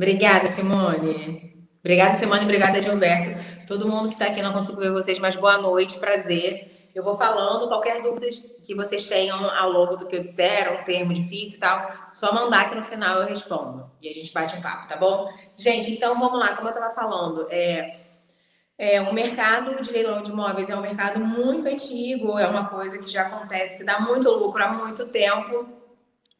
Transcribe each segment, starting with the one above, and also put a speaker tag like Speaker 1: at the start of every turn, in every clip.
Speaker 1: Obrigada, Simone. Obrigada, Simone. Obrigada, Gilberto. Todo mundo que está aqui não consigo ver vocês, mas boa noite, prazer. Eu vou falando, qualquer dúvida que vocês tenham ao longo do que eu disser, um termo difícil e tal, só mandar que no final eu respondo. E a gente bate um papo, tá bom? Gente, então vamos lá, como eu estava falando, é, é, o mercado de leilão de imóveis é um mercado muito antigo, é uma coisa que já acontece, que dá muito lucro há muito tempo,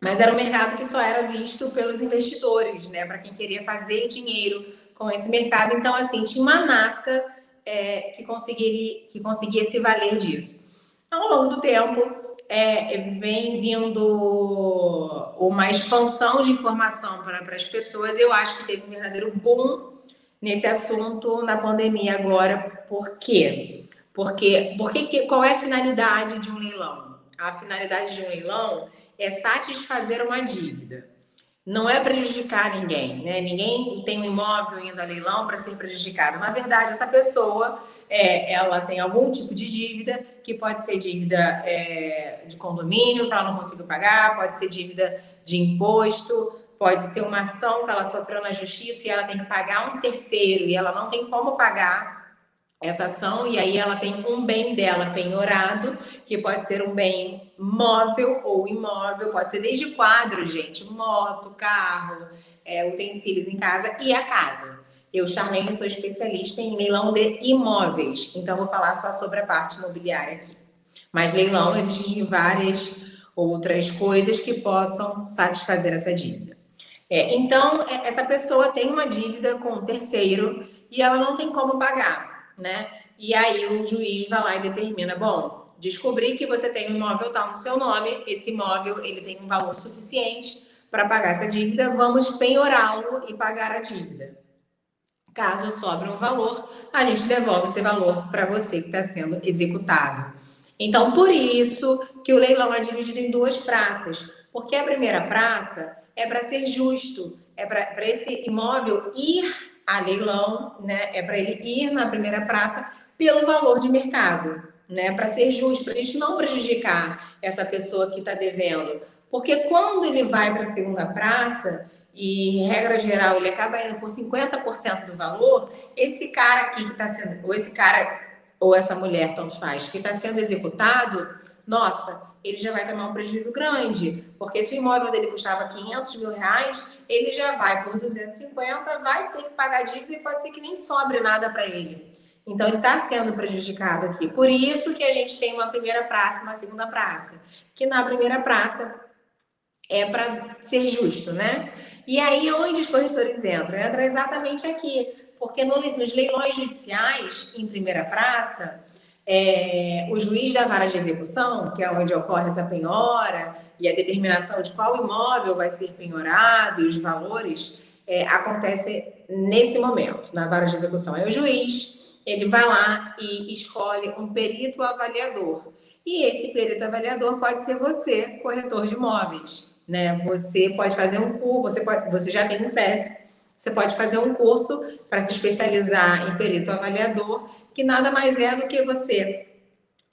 Speaker 1: mas era um mercado que só era visto pelos investidores, né? Para quem queria fazer dinheiro com esse mercado. Então, assim, tinha uma nata é, que, conseguiria, que conseguia se valer disso. Ao longo do tempo, é, vem vindo uma expansão de informação para, as pessoas. Eu acho que teve um verdadeiro boom nesse assunto na pandemia agora. Por quê? Porque, porque qual é a finalidade de um leilão? A finalidade de um leilão é satisfazer uma dívida. Não é prejudicar ninguém, né? Ninguém tem um imóvel indo a leilão para ser prejudicado. Na verdade, essa pessoa é, ela tem algum tipo de dívida, que pode ser dívida é, de condomínio, que ela não conseguiu pagar, pode ser dívida de imposto, pode ser uma ação que ela sofreu na justiça e ela tem que pagar um terceiro e ela não tem como pagar essa ação, e aí ela tem um bem dela penhorado, que pode ser um bem móvel ou imóvel, pode ser desde quadro, gente, moto, carro, é, utensílios em casa e a casa. Eu, Charlene, sou especialista em leilão de imóveis, então vou falar só sobre a parte imobiliária aqui. Mas leilão existem várias outras coisas que possam satisfazer essa dívida. É, então, é, essa pessoa tem uma dívida com um terceiro e ela não tem como pagar, né? E aí o juiz vai lá e determina, bom, descobri que você tem um imóvel tal no seu nome, esse imóvel ele tem um valor suficiente para pagar essa dívida, vamos penhorá-lo e pagar a dívida. Caso sobre um valor, a gente devolve esse valor para você que está sendo executado. Então, por isso que o leilão é dividido em duas praças, porque a primeira praça é para ser justo, é para esse imóvel ir a leilão, né? É para ele ir na primeira praça pelo valor de mercado, né? Para ser justo, para a gente não prejudicar essa pessoa que está devendo. Porque quando ele vai para a segunda praça, e regra geral ele acaba indo por 50% do valor, esse cara aqui que está sendo, ou esse cara, ou essa mulher, tanto faz, que está sendo executado, nossa, ele já vai tomar um prejuízo grande, porque se o imóvel dele custava 500 mil reais, ele já vai por 250, vai ter que pagar dívida e pode ser que nem sobre nada para ele. Então, ele está sendo prejudicado aqui. Por isso que a gente tem uma primeira praça, uma segunda praça. Que na primeira praça é para ser justo, né? E aí, onde os corretores entram? Entra exatamente aqui, porque no, nos leilões judiciais, em primeira praça, é, o juiz da vara de execução, que é onde ocorre essa penhora e a determinação de qual imóvel vai ser penhorado e os valores, é, acontece nesse momento, na vara de execução. É o juiz, ele vai lá e escolhe um perito avaliador. E esse perito avaliador pode ser você, corretor de imóveis. Né? Você pode fazer um curso, você, pode, você já tem um PES, você pode fazer um curso para se especializar em perito avaliador que nada mais é do que você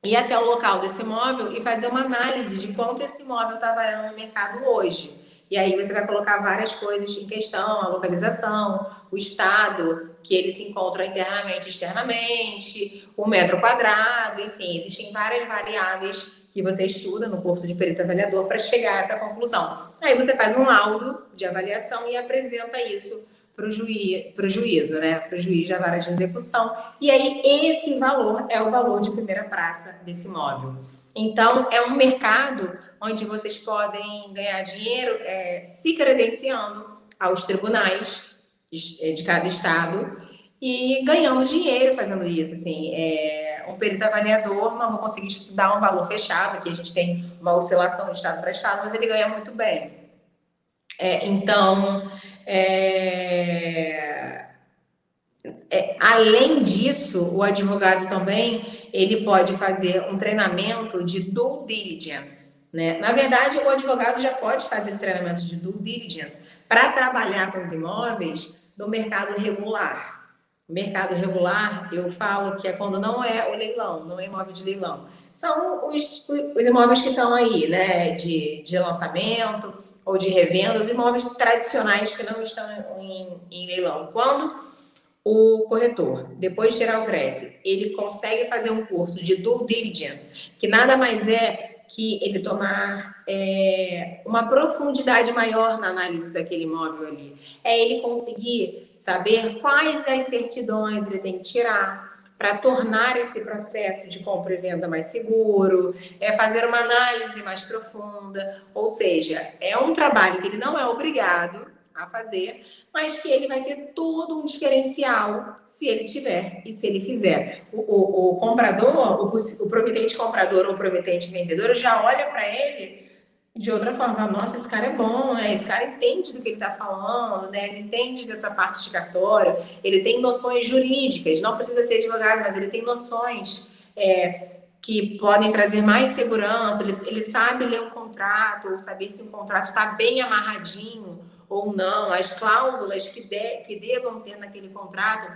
Speaker 1: ir até o local desse imóvel e fazer uma análise de quanto esse imóvel está valendo no mercado hoje. E aí você vai colocar várias coisas em questão, a localização, o estado que ele se encontra internamente externamente, o metro quadrado, enfim, existem várias variáveis que você estuda no curso de perito avaliador para chegar a essa conclusão. Aí você faz um laudo de avaliação e apresenta isso para o juízo, né? Para o juiz da vara de execução. E aí, esse valor é o valor de primeira praça desse imóvel. Então, é um mercado onde vocês podem ganhar dinheiro é, se credenciando aos tribunais de cada estado e ganhando dinheiro fazendo isso. Assim, é, um perito avaliador não vou conseguir dar um valor fechado, aqui a gente tem uma oscilação de estado para estado, mas ele ganha muito bem. É, então, é, Além disso, o advogado também ele pode fazer um treinamento de due diligence. Né? Na verdade, o advogado já pode fazer esse treinamento de due diligence para trabalhar com os imóveis no mercado regular. Mercado regular, eu falo que é quando não é o leilão, não é imóvel de leilão. São os, os imóveis que estão aí, né? De, de lançamento ou de revenda, os imóveis tradicionais que não estão em, em leilão. Quando o corretor, depois de tirar o Cresce, ele consegue fazer um curso de due diligence, que nada mais é que ele tomar é, uma profundidade maior na análise daquele imóvel ali. É ele conseguir saber quais as certidões ele tem que tirar para tornar esse processo de compra e venda mais seguro, é fazer uma análise mais profunda, ou seja, é um trabalho que ele não é obrigado a fazer, mas que ele vai ter todo um diferencial se ele tiver e se ele fizer. O, o, o comprador, o, o promitente comprador ou promitente vendedor já olha para ele de outra forma, nossa, esse cara é bom, né? Esse cara entende do que ele está falando, né? Ele entende dessa parte de cartório, ele tem noções jurídicas, não precisa ser advogado, mas ele tem noções é, que podem trazer mais segurança, ele, ele sabe ler um contrato, ou saber se um contrato está bem amarradinho, ou não, as cláusulas que, de, que devam ter naquele contrato.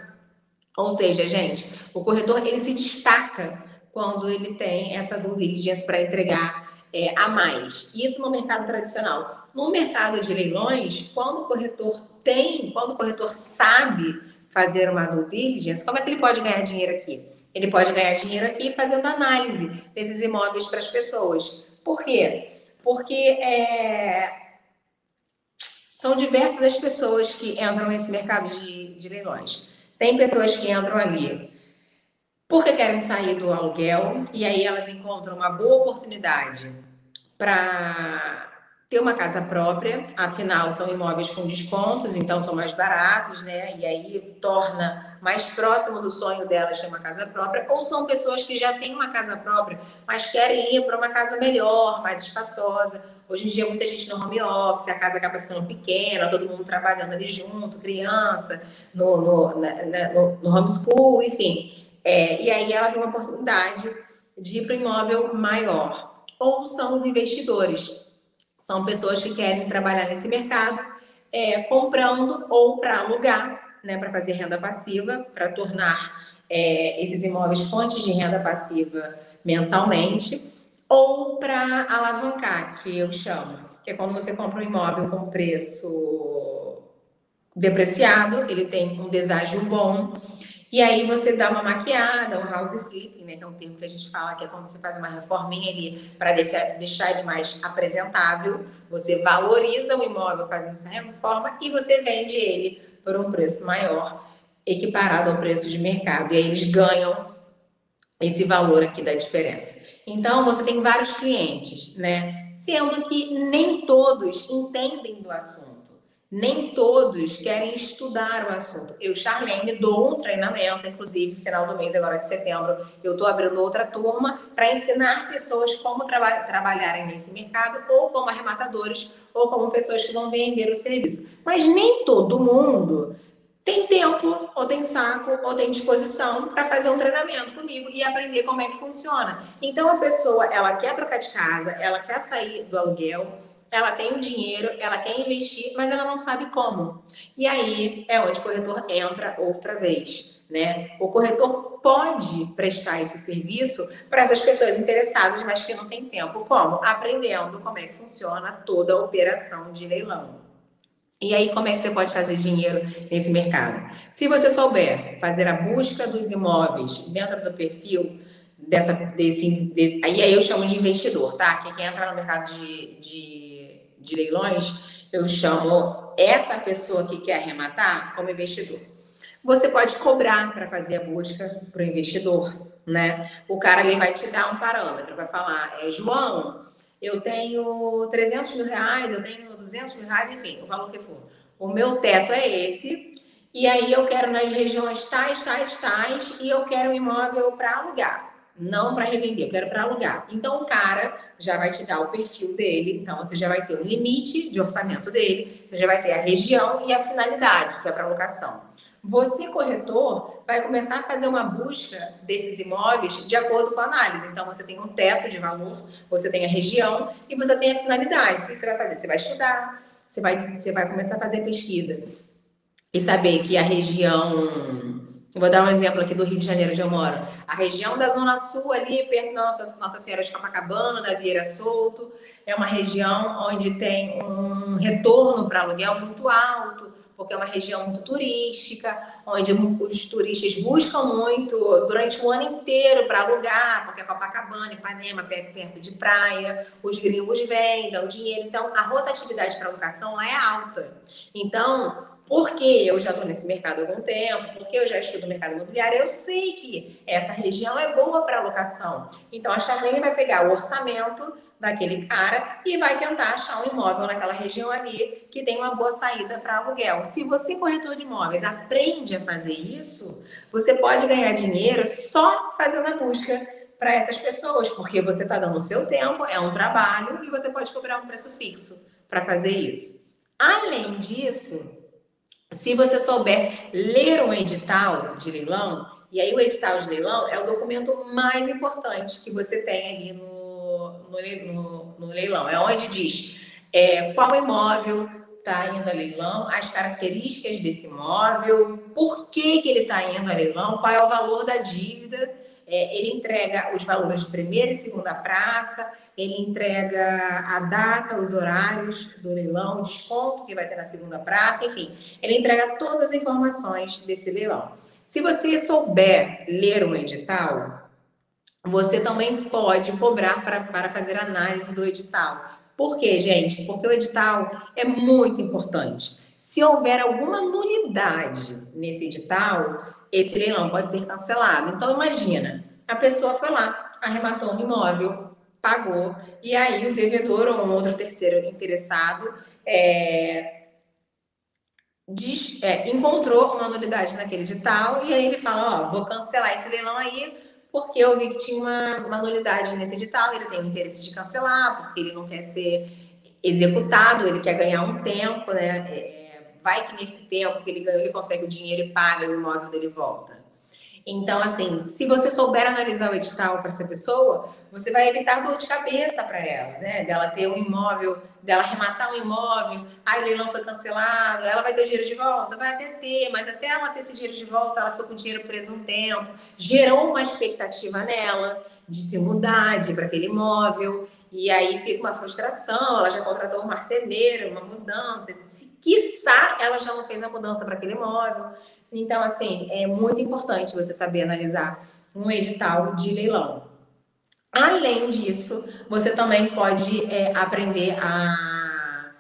Speaker 1: Ou seja, gente, o corretor ele se destaca quando ele tem essa due diligence para entregar é, a mais. Isso no mercado tradicional. No mercado de leilões, quando o corretor tem, quando o corretor sabe fazer uma due diligence, como é que ele pode ganhar dinheiro aqui? Ele pode ganhar dinheiro aqui fazendo análise desses imóveis para as pessoas. Por quê? Porque é, são diversas as pessoas que entram nesse mercado de, de leilões. Tem pessoas que entram ali porque querem sair do aluguel e aí elas encontram uma boa oportunidade para ter uma casa própria, afinal são imóveis com descontos, então são mais baratos, né? E aí torna mais próximo do sonho delas ter uma casa própria, ou são pessoas que já têm uma casa própria, mas querem ir para uma casa melhor, mais espaçosa. Hoje em dia muita gente no home office, a casa acaba ficando pequena, todo mundo trabalhando ali junto, criança, no, no, na, no, no homeschool, enfim. É, e aí ela tem uma oportunidade de ir para um imóvel maior. Ou são os investidores, são pessoas que querem trabalhar nesse mercado, é, comprando ou para alugar, né, para fazer renda passiva, para tornar é, esses imóveis fontes de renda passiva mensalmente, ou para alavancar, que eu chamo, que é quando você compra um imóvel com preço depreciado, ele tem um deságio bom, e aí você dá uma maquiada, um house flipping, né, que é um termo que a gente fala, que é quando você faz uma reforminha ali para deixar, deixar ele mais apresentável. Você valoriza o imóvel fazendo essa reforma e você vende ele por um preço maior, equiparado ao preço de mercado. E aí eles ganham esse valor aqui da diferença. Então, você tem vários clientes, né? Sendo que nem todos entendem do assunto nem todos querem estudar o assunto. Eu, Charlene, dou um treinamento, inclusive, final do mês, agora de setembro, eu estou abrindo outra turma para ensinar pessoas como traba trabalharem nesse mercado, ou como arrematadores, ou como pessoas que vão vender o serviço. Mas nem todo mundo tem tempo, ou tem saco, ou tem disposição para fazer um treinamento comigo e aprender como é que funciona. Então, a pessoa, ela quer trocar de casa, ela quer sair do aluguel, ela tem o dinheiro, ela quer investir, mas ela não sabe como. E aí é onde o corretor entra outra vez. Né? O corretor pode prestar esse serviço para essas pessoas interessadas, mas que não tem tempo. Como? Aprendendo como é que funciona toda a operação de leilão. E aí, como é que você pode fazer dinheiro nesse mercado? Se você souber fazer a busca dos imóveis dentro do perfil dessa, desse, desse aí, aí eu chamo de investidor, tá? Que quem entra no mercado de, de de leilões, eu chamo essa pessoa que quer arrematar como investidor. Você pode cobrar para fazer a busca para o investidor, né? O cara ele vai te dar um parâmetro, vai falar, é, João, eu tenho 300 mil reais, eu tenho 200 mil reais, enfim, o valor que for. O meu teto é esse, e aí eu quero nas regiões tais, tais, tais, e eu quero um imóvel para alugar não para revender, eu quero para alugar. Então o cara já vai te dar o perfil dele, então você já vai ter o limite de orçamento dele, você já vai ter a região e a finalidade, que é para locação. Você, corretor, vai começar a fazer uma busca desses imóveis de acordo com a análise. Então, você tem um teto de valor, você tem a região e você tem a finalidade. O que você vai fazer? Você vai estudar, você vai, você vai começar a fazer pesquisa e saber que a região. Vou dar um exemplo aqui do Rio de Janeiro, onde eu moro. A região da Zona Sul, ali perto da Nossa, Nossa Senhora de Copacabana, da Vieira Solto, é uma região onde tem um retorno para aluguel muito alto porque é uma região muito turística, onde os turistas buscam muito durante o ano inteiro para alugar, porque é Copacabana, Ipanema, perto de praia, os gringos vêm, dão dinheiro. Então, a rotatividade para alocação lá é alta. Então, porque eu já estou nesse mercado há algum tempo, porque eu já estudo mercado imobiliário, eu sei que essa região é boa para alocação. Então, a Charlene vai pegar o orçamento daquele cara e vai tentar achar um imóvel naquela região ali que tem uma boa saída para aluguel. Se você, corretor de imóveis, aprende a fazer isso, você pode ganhar dinheiro só fazendo a busca para essas pessoas, porque você está dando o seu tempo, é um trabalho e você pode cobrar um preço fixo para fazer isso. Além disso, se você souber ler um edital de leilão, e aí o edital de leilão é o documento mais importante que você tem ali no no, no, no leilão. É onde diz é, qual imóvel está indo a leilão, as características desse imóvel, por que, que ele está indo a leilão, qual é o valor da dívida. É, ele entrega os valores de primeira e segunda praça, ele entrega a data, os horários do leilão, desconto que vai ter na segunda praça, enfim, ele entrega todas as informações desse leilão. Se você souber ler um edital, você também pode cobrar para, para fazer análise do edital. Por quê, gente? Porque o edital é muito importante. Se houver alguma nulidade nesse edital, esse leilão pode ser cancelado. Então, imagina, a pessoa foi lá, arrematou um imóvel, pagou, e aí o devedor ou um outro terceiro interessado é, diz, é, encontrou uma nulidade naquele edital, e aí ele fala, ó, vou cancelar esse leilão aí, porque eu vi que tinha uma, uma nulidade nesse edital, ele tem o interesse de cancelar, porque ele não quer ser executado, ele quer ganhar um tempo, né? É, vai que nesse tempo que ele ganhou, ele consegue o dinheiro e paga e o imóvel dele volta. Então, assim, se você souber analisar o edital para essa pessoa, você vai evitar dor de cabeça para ela, né? Dela ter um imóvel, dela arrematar um imóvel, aí o leilão foi cancelado, ela vai ter o dinheiro de volta? Vai até ter, mas até ela ter esse dinheiro de volta, ela ficou com o dinheiro preso um tempo, gerou uma expectativa nela de se mudar, para aquele imóvel, e aí fica uma frustração, ela já contratou um marceneiro, uma mudança, se quiçá ela já não fez a mudança para aquele imóvel. Então, assim, é muito importante você saber analisar um edital de leilão. Além disso, você também pode é, aprender a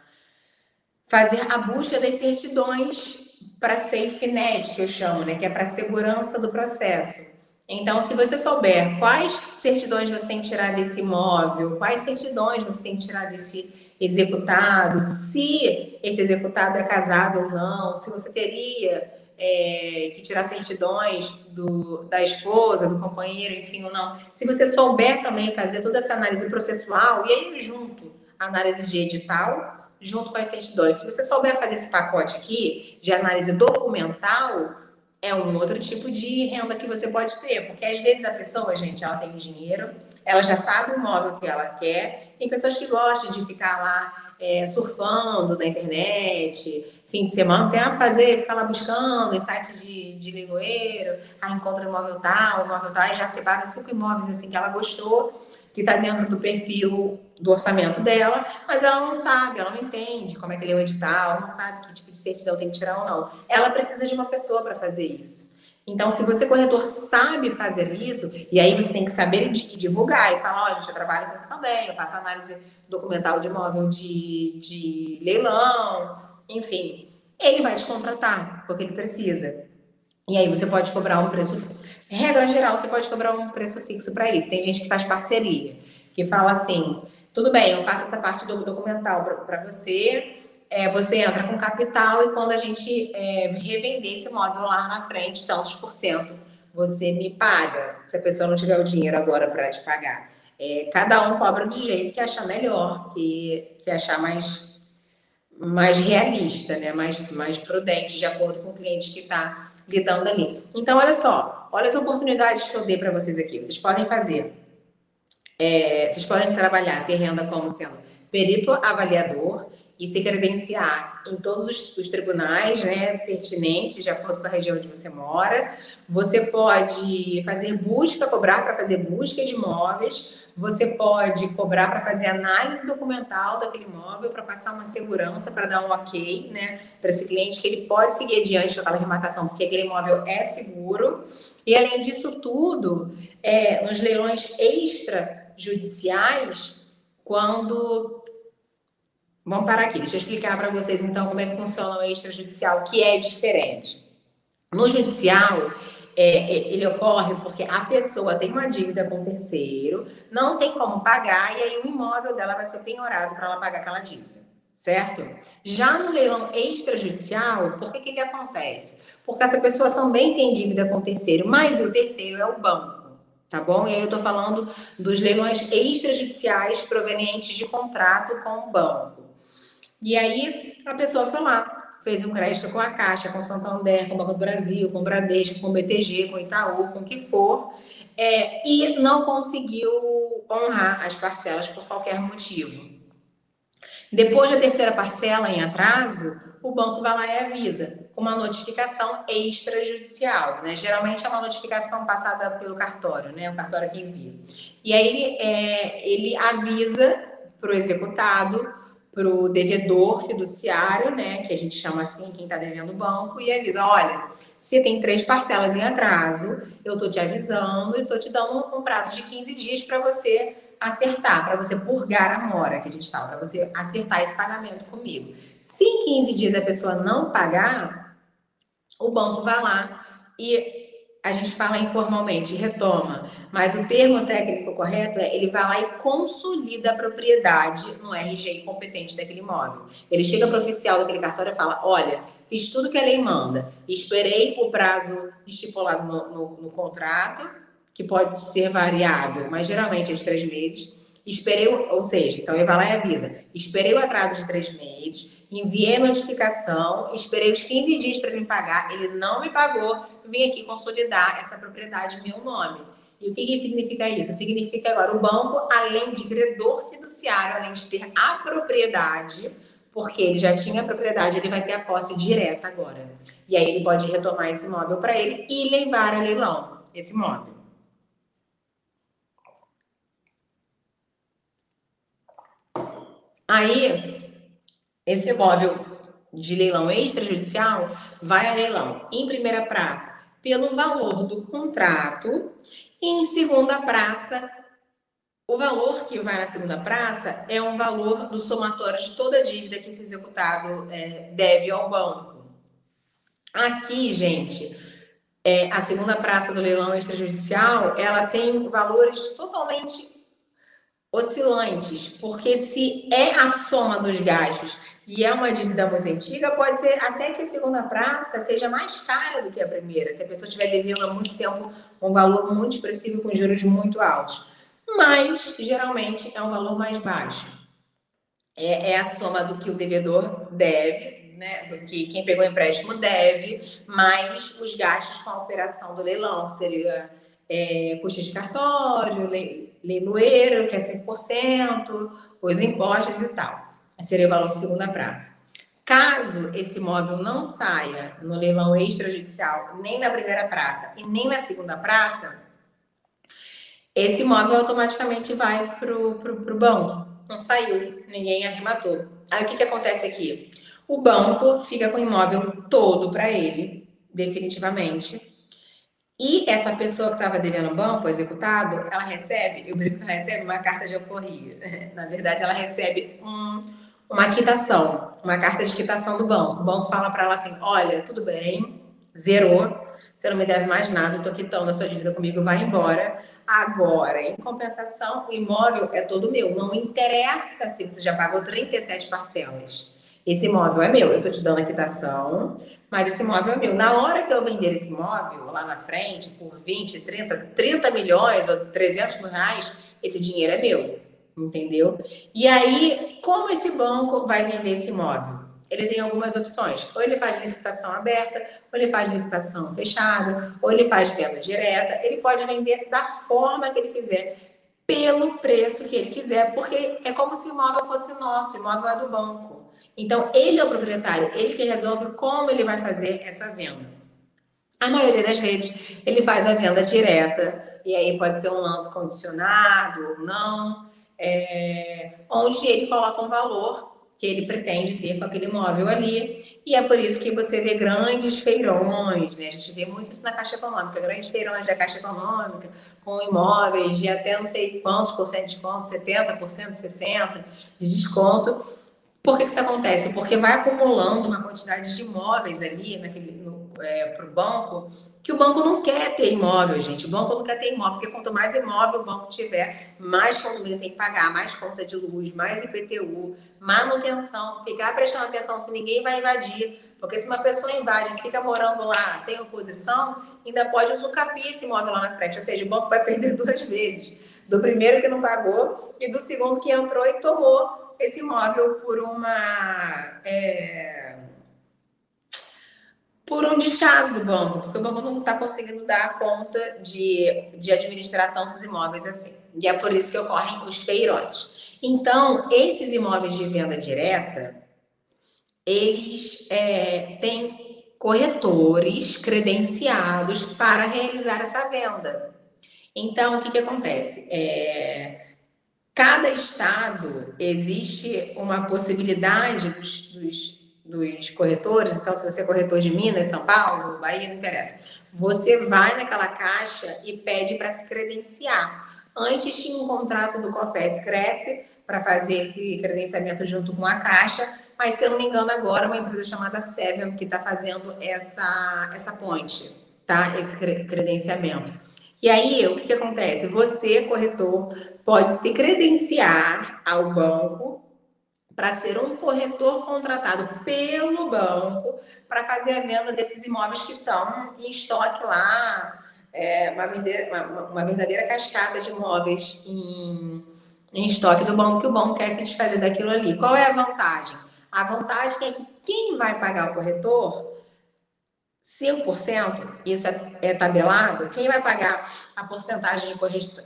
Speaker 1: fazer a busca das certidões para SafeNet, que eu chamo, né? Que é para segurança do processo. Então, se você souber quais certidões você tem que tirar desse imóvel, quais certidões você tem que tirar desse executado, se esse executado é casado ou não, se você teria é, que tirar certidões do, da esposa, do companheiro, enfim, ou não. Se você souber também fazer toda essa análise processual, e aí junto, análise de edital, junto com as certidões. Se você souber fazer esse pacote aqui de análise documental, é um outro tipo de renda que você pode ter, porque às vezes a pessoa, gente, ela tem dinheiro, ela já sabe o móvel que ela quer, tem pessoas que gostam de ficar lá é, surfando na internet, fim de semana, tem a fazer, ficar lá buscando em site de, de leiloeiro, aí encontra imóvel tal, imóvel tal, e já separa cinco imóveis assim que ela gostou, que está dentro do perfil do orçamento dela, mas ela não sabe, ela não entende como é que lê o edital, não sabe que tipo de certidão tem que tirar ou não. Ela precisa de uma pessoa para fazer isso. Então, se você, corretor, sabe fazer isso, e aí você tem que saber divulgar e falar, ó, oh, gente, eu trabalho com isso também, eu faço análise documental de imóvel de, de leilão, enfim, ele vai te contratar, porque ele precisa. E aí você pode cobrar um preço. Regra geral, você pode cobrar um preço fixo para isso. Tem gente que faz parceria, que fala assim: tudo bem, eu faço essa parte do documental para você, é, você entra com capital e quando a gente é, revender esse imóvel lá na frente, tantos por cento, você me paga, se a pessoa não tiver o dinheiro agora para te pagar. É, cada um cobra do jeito que achar melhor, que, que achar mais mais realista, né? mais, mais prudente, de acordo com o cliente que está lidando ali. Então, olha só, olha as oportunidades que eu dei para vocês aqui. Vocês podem fazer, é, vocês podem trabalhar, ter renda como sendo perito avaliador e se credenciar em todos os, os, tribunais né, pertinentes, de acordo com a região onde você mora. Você pode fazer busca, cobrar para fazer busca de imóveis. Você pode cobrar para fazer análise documental daquele imóvel, para passar uma segurança, para dar um ok né, para esse cliente, que ele pode seguir adiante com aquela arrematação, porque aquele imóvel é seguro. E além disso tudo, é, nos leilões extrajudiciais, quando Vamos parar aqui, deixa eu explicar para vocês então como é que funciona o extrajudicial, que é diferente. No judicial, é, é, ele ocorre porque a pessoa tem uma dívida com o terceiro, não tem como pagar, e aí o imóvel dela vai ser penhorado para ela pagar aquela dívida, certo? Já no leilão extrajudicial, por que, que ele acontece? Porque essa pessoa também tem dívida com o terceiro, mas o terceiro é o banco tá bom? E aí eu estou falando dos leilões extrajudiciais provenientes de contrato com o banco. E aí a pessoa foi lá, fez um crédito com a Caixa, com Santander, com o Banco do Brasil, com o Bradesco, com o BTG, com o Itaú, com o que for, é, e não conseguiu honrar as parcelas por qualquer motivo. Depois da terceira parcela em atraso, o banco vai lá e avisa com uma notificação extrajudicial, né? Geralmente é uma notificação passada pelo cartório, né? O cartório que envia. E aí é, ele avisa para o executado para o devedor fiduciário, né, que a gente chama assim, quem está devendo o banco, e avisa: olha, se tem três parcelas em atraso, eu estou te avisando e estou te dando um prazo de 15 dias para você acertar, para você purgar a mora, que a gente fala, para você acertar esse pagamento comigo. Se em 15 dias a pessoa não pagar, o banco vai lá e a gente fala informalmente, retoma, mas o termo técnico correto é ele vai lá e consolida a propriedade no RGI competente daquele imóvel. Ele chega para o oficial daquele cartório e fala: olha, fiz tudo que a lei manda, esperei o prazo estipulado no, no, no contrato, que pode ser variável, mas geralmente é de três meses. Esperei, ou seja, então ele vai lá e avisa: esperei o atraso de três meses, enviei notificação, esperei os 15 dias para me pagar, ele não me pagou, vim aqui consolidar essa propriedade em meu nome. E o que, que significa isso? Significa agora o banco, além de credor fiduciário, além de ter a propriedade, porque ele já tinha a propriedade, ele vai ter a posse direta agora. E aí ele pode retomar esse imóvel para ele e levar a leilão esse imóvel. Aí, esse imóvel de leilão extrajudicial vai a leilão em primeira praça pelo valor do contrato e em segunda praça o valor que vai na segunda praça é um valor do somatório de toda a dívida que esse executado é, deve ao banco. Aqui, gente, é, a segunda praça do leilão extrajudicial, ela tem valores totalmente oscilantes, porque se é a soma dos gastos e é uma dívida muito antiga, pode ser até que a segunda praça seja mais cara do que a primeira, se a pessoa estiver devendo há muito tempo um valor muito expressivo com juros muito altos. Mas, geralmente, é um valor mais baixo. É, é a soma do que o devedor deve, né, do que quem pegou o empréstimo deve, mais os gastos com a operação do leilão, que seria é, custo de cartório, leiloeiro, que é 5%, os impostos e tal. Seria o valor segunda praça. Caso esse imóvel não saia no leilão extrajudicial, nem na primeira praça e nem na segunda praça, esse imóvel automaticamente vai para o banco. Não saiu, ninguém arrematou. Aí o que, que acontece aqui? O banco fica com o imóvel todo para ele, definitivamente, e essa pessoa que estava devendo o banco, executado, ela recebe, eu brinco que ela recebe uma carta de alforria. Na verdade, ela recebe um, uma quitação, uma carta de quitação do banco. O banco fala para ela assim: olha, tudo bem, zerou, você não me deve mais nada, estou quitando a sua dívida comigo, vai embora. Agora, em compensação, o imóvel é todo meu. Não interessa se você já pagou 37 parcelas. Esse imóvel é meu, eu estou te dando a quitação, mas esse imóvel é meu. Na hora que eu vender esse imóvel lá na frente, por 20, 30, 30 milhões ou 300 mil reais, esse dinheiro é meu, entendeu? E aí, como esse banco vai vender esse imóvel? ele tem algumas opções. Ou ele faz licitação aberta, ou ele faz licitação fechada, ou ele faz venda direta. Ele pode vender da forma que ele quiser, pelo preço que ele quiser, porque é como se o imóvel fosse nosso, o imóvel é do banco. Então, ele é o proprietário, ele que resolve como ele vai fazer essa venda. A maioria das vezes, ele faz a venda direta, e aí pode ser um lance condicionado ou não, é, onde ele coloca um valor que ele pretende ter com aquele imóvel ali. E é por isso que você vê grandes feirões, né? A gente vê muito isso na Caixa Econômica, grandes feirões da Caixa Econômica, com imóveis de até não sei quantos por cento de desconto, 70%, 60% de desconto. Por que, que isso acontece? Porque vai acumulando uma quantidade de imóveis ali naquele, é, para o banco que o banco não quer ter imóvel, gente. O banco não quer ter imóvel, porque quanto mais imóvel o banco tiver, mais condomínio tem que pagar, mais conta de luz, mais IPTU, manutenção, ficar prestando atenção se ninguém vai invadir. Porque se uma pessoa invade e fica morando lá sem oposição, ainda pode usucapir esse imóvel lá na frente. Ou seja, o banco vai perder duas vezes. Do primeiro que não pagou e do segundo que entrou e tomou esse imóvel por uma. É por um descaso do banco, porque o banco não está conseguindo dar conta de, de administrar tantos imóveis assim. E é por isso que ocorrem os feirões. Então, esses imóveis de venda direta, eles é, têm corretores credenciados para realizar essa venda. Então, o que, que acontece? É, cada estado existe uma possibilidade dos, dos dos corretores, então se você é corretor de Minas, São Paulo, Bahia, não interessa. Você vai naquela caixa e pede para se credenciar. Antes tinha um contrato do COFES Cresce para fazer esse credenciamento junto com a caixa, mas se eu não me engano agora uma empresa chamada Seven que está fazendo essa, essa ponte, tá? Esse credenciamento. E aí, o que, que acontece? Você, corretor, pode se credenciar ao banco para ser um corretor contratado pelo banco para fazer a venda desses imóveis que estão em estoque lá, é, uma, verdadeira, uma, uma, verdadeira cascata de imóveis em, em estoque do banco que o banco quer se desfazer daquilo ali. Qual é a vantagem? A vantagem é que quem vai pagar o corretor 5%, isso é, é, tabelado, quem vai pagar a porcentagem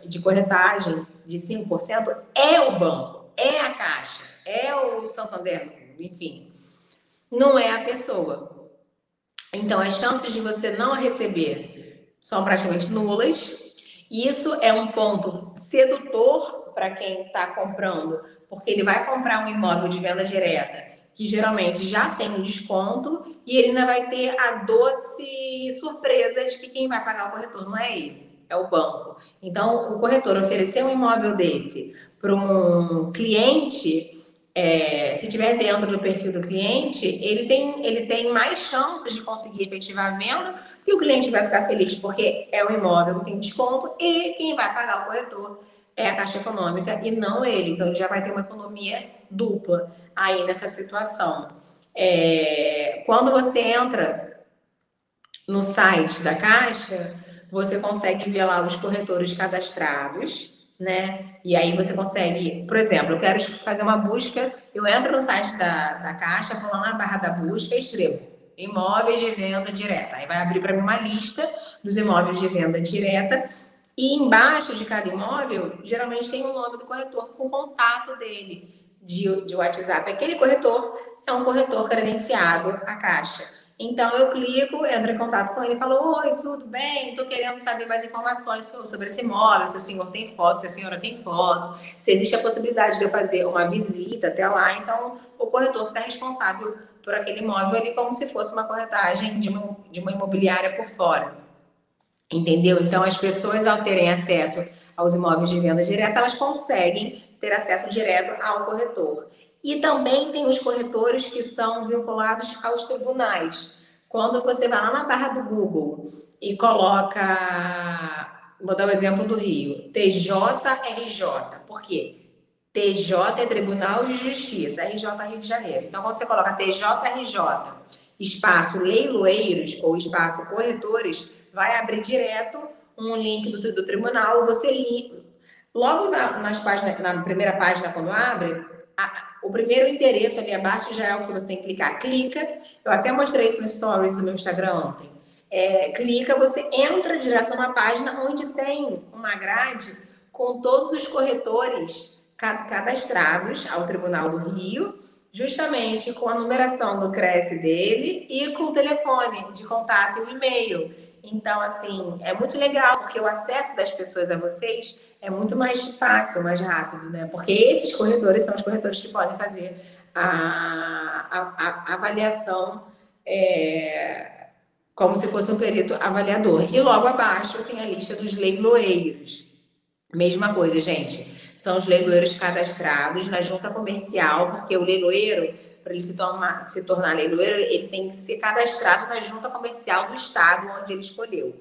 Speaker 1: de corretagem de 5% é o banco, é a caixa é o Santander, enfim, não é a pessoa. Então, as chances de você não receber são praticamente nulas. Isso é um ponto sedutor para quem está comprando, porque ele vai comprar um imóvel de venda direta, que geralmente já tem um desconto, e ele ainda vai ter a doce surpresa de que quem vai pagar o corretor não é ele, é o banco. Então, o corretor oferecer um imóvel desse para um cliente é, se tiver dentro do perfil do cliente, ele tem, ele tem mais chances de conseguir efetivar a venda, e o cliente vai ficar feliz porque é o imóvel que tem desconto e quem vai pagar o corretor é a Caixa Econômica e não ele. Então, ele já vai ter uma economia dupla aí nessa situação. É, quando você entra no site da Caixa, você consegue ver lá os corretores cadastrados né? E aí você consegue, por exemplo, eu quero fazer uma busca, eu entro no site da, da Caixa, vou lá na barra da busca e escrevo imóveis de venda direta. Aí vai abrir para mim uma lista dos imóveis de venda direta e embaixo de cada imóvel, geralmente tem o nome do corretor com contato dele de, de WhatsApp. Aquele corretor é um corretor credenciado à Caixa. Então eu clico, entro em contato com ele e falo: Oi, tudo bem? Estou querendo saber mais informações sobre esse imóvel, se o senhor tem foto, se a senhora tem foto, se existe a possibilidade de eu fazer uma visita até lá. Então o corretor fica responsável por aquele imóvel ali como se fosse uma corretagem de uma, de uma imobiliária por fora. Entendeu? Então as pessoas, ao terem acesso aos imóveis de venda direta, elas conseguem ter acesso direto ao corretor. E também tem os corretores que são vinculados aos tribunais. Quando você vai lá na barra do Google e coloca, vou dar o um exemplo do Rio, TJRJ. Por quê? TJ é Tribunal de Justiça, RJ Rio de Janeiro. Então, quando você coloca TJRJ, espaço leiloeiros ou espaço corretores, vai abrir direto um link do, do tribunal. Você li, logo na, nas páginas, na primeira página, quando abre, a, O primeiro endereço ali abaixo já é o que você tem que clicar. Clica. Eu até mostrei isso no stories do meu Instagram ontem. É, clica, você entra direto numa página onde tem uma grade com todos os corretores cadastrados ao Tribunal do Rio, justamente com a numeração do CRES dele e com o telefone de contato e o e-mail. Então, assim, é muito legal, porque o acesso das pessoas a vocês é muito mais fácil, mais rápido, né? Porque esses corretores são os corretores que podem fazer a, a, a avaliação é, como se fosse um perito avaliador. E logo abaixo tem a lista dos leiloeiros. Mesma coisa, gente. São os leiloeiros cadastrados na junta comercial, porque o leiloeiro, para ele se tornar, se tornar leiloeiro, ele tem que ser cadastrado na junta comercial do estado onde ele escolheu.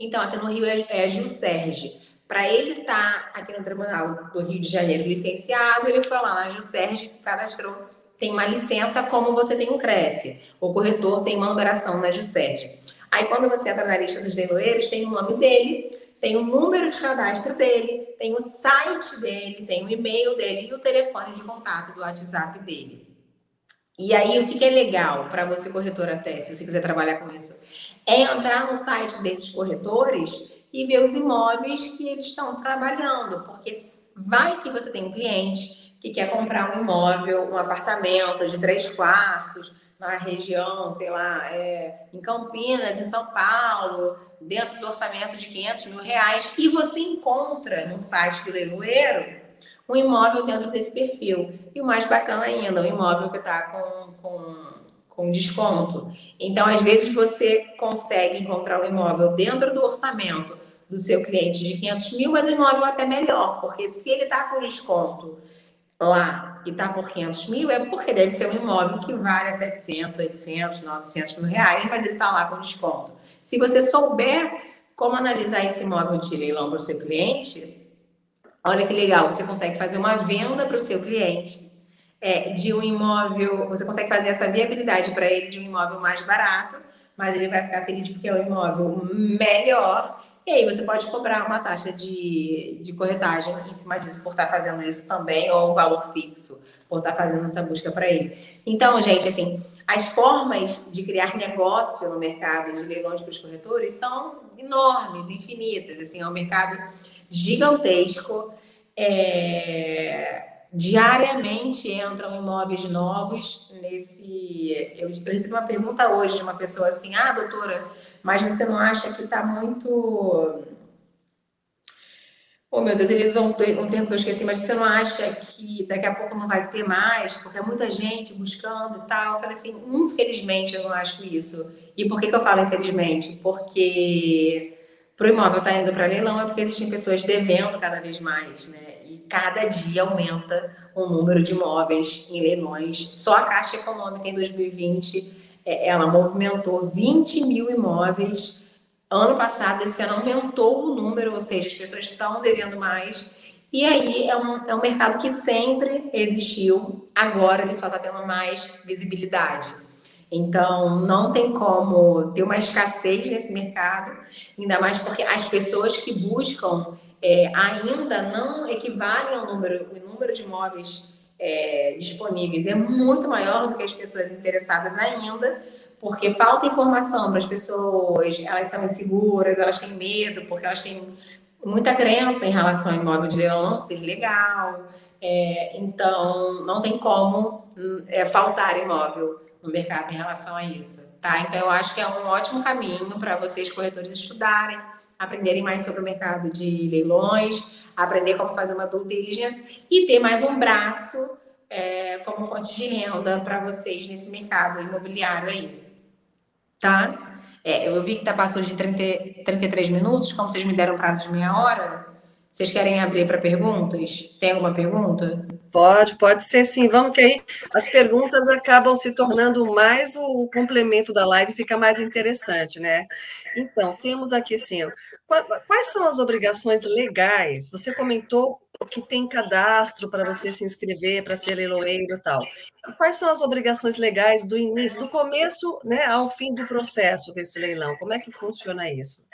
Speaker 1: Então, até no Rio é, é a Juscerge. Para ele estar tá aqui no Tribunal do Rio de Janeiro licenciado, ele foi lá na Juscerge, se cadastrou, tem uma licença como você tem um Cresce. O corretor tem uma numeração na Juscerge. Aí, quando você entra na lista dos leiloeiros, tem o nome dele, tem o número de cadastro dele, tem o site dele, tem o e-mail dele e o telefone de contato do WhatsApp dele. E aí, o que, que é legal para você, corretor, até, se você quiser trabalhar com isso, é entrar no site desses corretores e ver os imóveis que eles estão trabalhando, porque vai que você tem um cliente que quer comprar um imóvel, um apartamento de três quartos na região, sei lá, é, em Campinas, em São Paulo, dentro do orçamento de 500 mil reais, e você encontra no site do leiloeiro um imóvel dentro desse perfil. E o mais bacana ainda, um imóvel que está com, com com desconto. Então, às vezes, você consegue encontrar um imóvel dentro do orçamento do seu cliente de 500 mil, mas o imóvel é até melhor, porque se ele está com desconto lá e está por 500 mil, é porque deve ser um imóvel que vale 700, 800, 900 mil reais, mas ele está lá com desconto. Se você souber como analisar esse imóvel de leilão para o seu cliente, olha que legal, você consegue fazer uma venda para o seu cliente é, de um imóvel, você consegue fazer essa viabilidade para ele de um imóvel mais barato, mas ele vai ficar feliz porque é um imóvel melhor. E aí você pode cobrar uma taxa de, de corretagem em cima disso por estar fazendo isso também, ou um valor fixo por estar fazendo essa busca para ele. Então, gente, assim, as formas de criar negócio no mercado de leilões para os corretores são enormes, infinitas. Assim, é um mercado gigantesco. É diariamente entram imóveis novos nesse. Eu, eu recebi uma pergunta hoje de uma pessoa assim: ah, doutora, mas você não acha que está muito. Oh, meu Deus, eles usam um termo que eu esqueci, mas você não acha que daqui a pouco não vai ter mais, porque é muita gente buscando e tal? Eu falei assim: infelizmente eu não acho isso. E por que, que eu falo infelizmente? Porque para o imóvel estar tá indo para leilão é porque existem pessoas devendo cada vez mais, né? cada dia aumenta o número de imóveis em leilões. Só a Caixa Econômica em 2020 é, ela movimentou 20 mil imóveis. Ano passado, esse ano aumentou o número, ou seja, as pessoas estão devendo mais. E aí é um, é um mercado que sempre existiu, agora ele só está tendo mais visibilidade. Então, não tem como ter uma escassez nesse mercado, ainda mais porque as pessoas que buscam é, ainda não equivalem ao número, o número de imóveis é, disponíveis. É muito maior do que as pessoas interessadas ainda, porque falta informação para as pessoas, elas são inseguras, elas têm medo, porque elas têm muita crença em relação ao imóvel de leilão não ser legal, é, então não tem como é, faltar imóvel no mercado em relação a isso, tá? Então eu acho que é um ótimo caminho para vocês corretores estudarem, aprenderem mais sobre o mercado de leilões, aprender como fazer uma due diligence e ter mais um braço é, como fonte de renda para vocês nesse mercado imobiliário aí. Tá? É, eu vi que está passando de 30, 33 minutos, como vocês me deram prazo de meia hora. Vocês querem abrir para perguntas? Tem alguma pergunta?
Speaker 2: Pode, pode ser sim. Vamos que aí as perguntas acabam se tornando mais o complemento da live, fica mais interessante, né? Então, temos aqui sim. Quais são as obrigações legais? Você comentou que tem cadastro para você se inscrever, para ser leiloeiro e tal. Quais são as obrigações legais do início, do começo né, ao fim do processo desse leilão? Como é que funciona isso?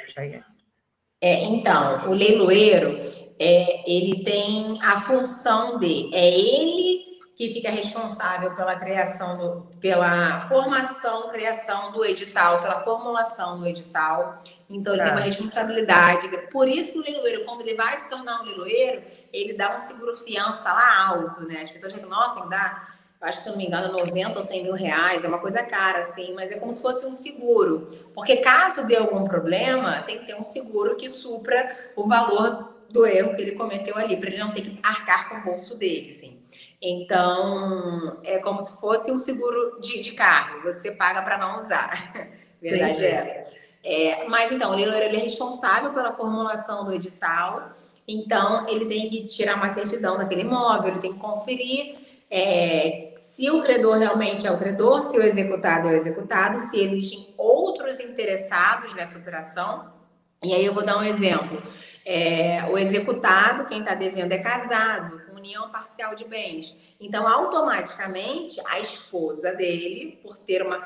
Speaker 1: É, então, o leiloeiro, é, ele tem a função de, é ele que fica responsável pela criação, do, pela formação, criação do edital, pela formulação do edital. Então, ele tem uma tá. responsabilidade. Por isso, o leiloeiro, quando ele vai se tornar um leiloeiro, ele dá um seguro-fiança lá alto, né? As pessoas dizem, nossa, ele dá, acho que se não me engano, 90 ou 100 mil reais, é uma coisa cara, assim, mas é como se fosse um seguro. Porque caso dê algum problema, tem que ter um seguro que supra o valor do erro que ele cometeu ali, para ele não ter que arcar com o bolso dele, assim. Então, é como se fosse um seguro de, de carro, você paga para não usar. Verdade é essa. É, mas então, o leiloeiro ele é responsável pela formulação do edital, então ele tem que tirar uma certidão daquele imóvel, ele tem que conferir é, se o credor realmente é o credor, se o executado é o executado, se existem outros interessados nessa operação. E aí eu vou dar um exemplo. É, o executado, quem está devendo, é casado, com união parcial de bens. Então, automaticamente, a esposa dele, por ter uma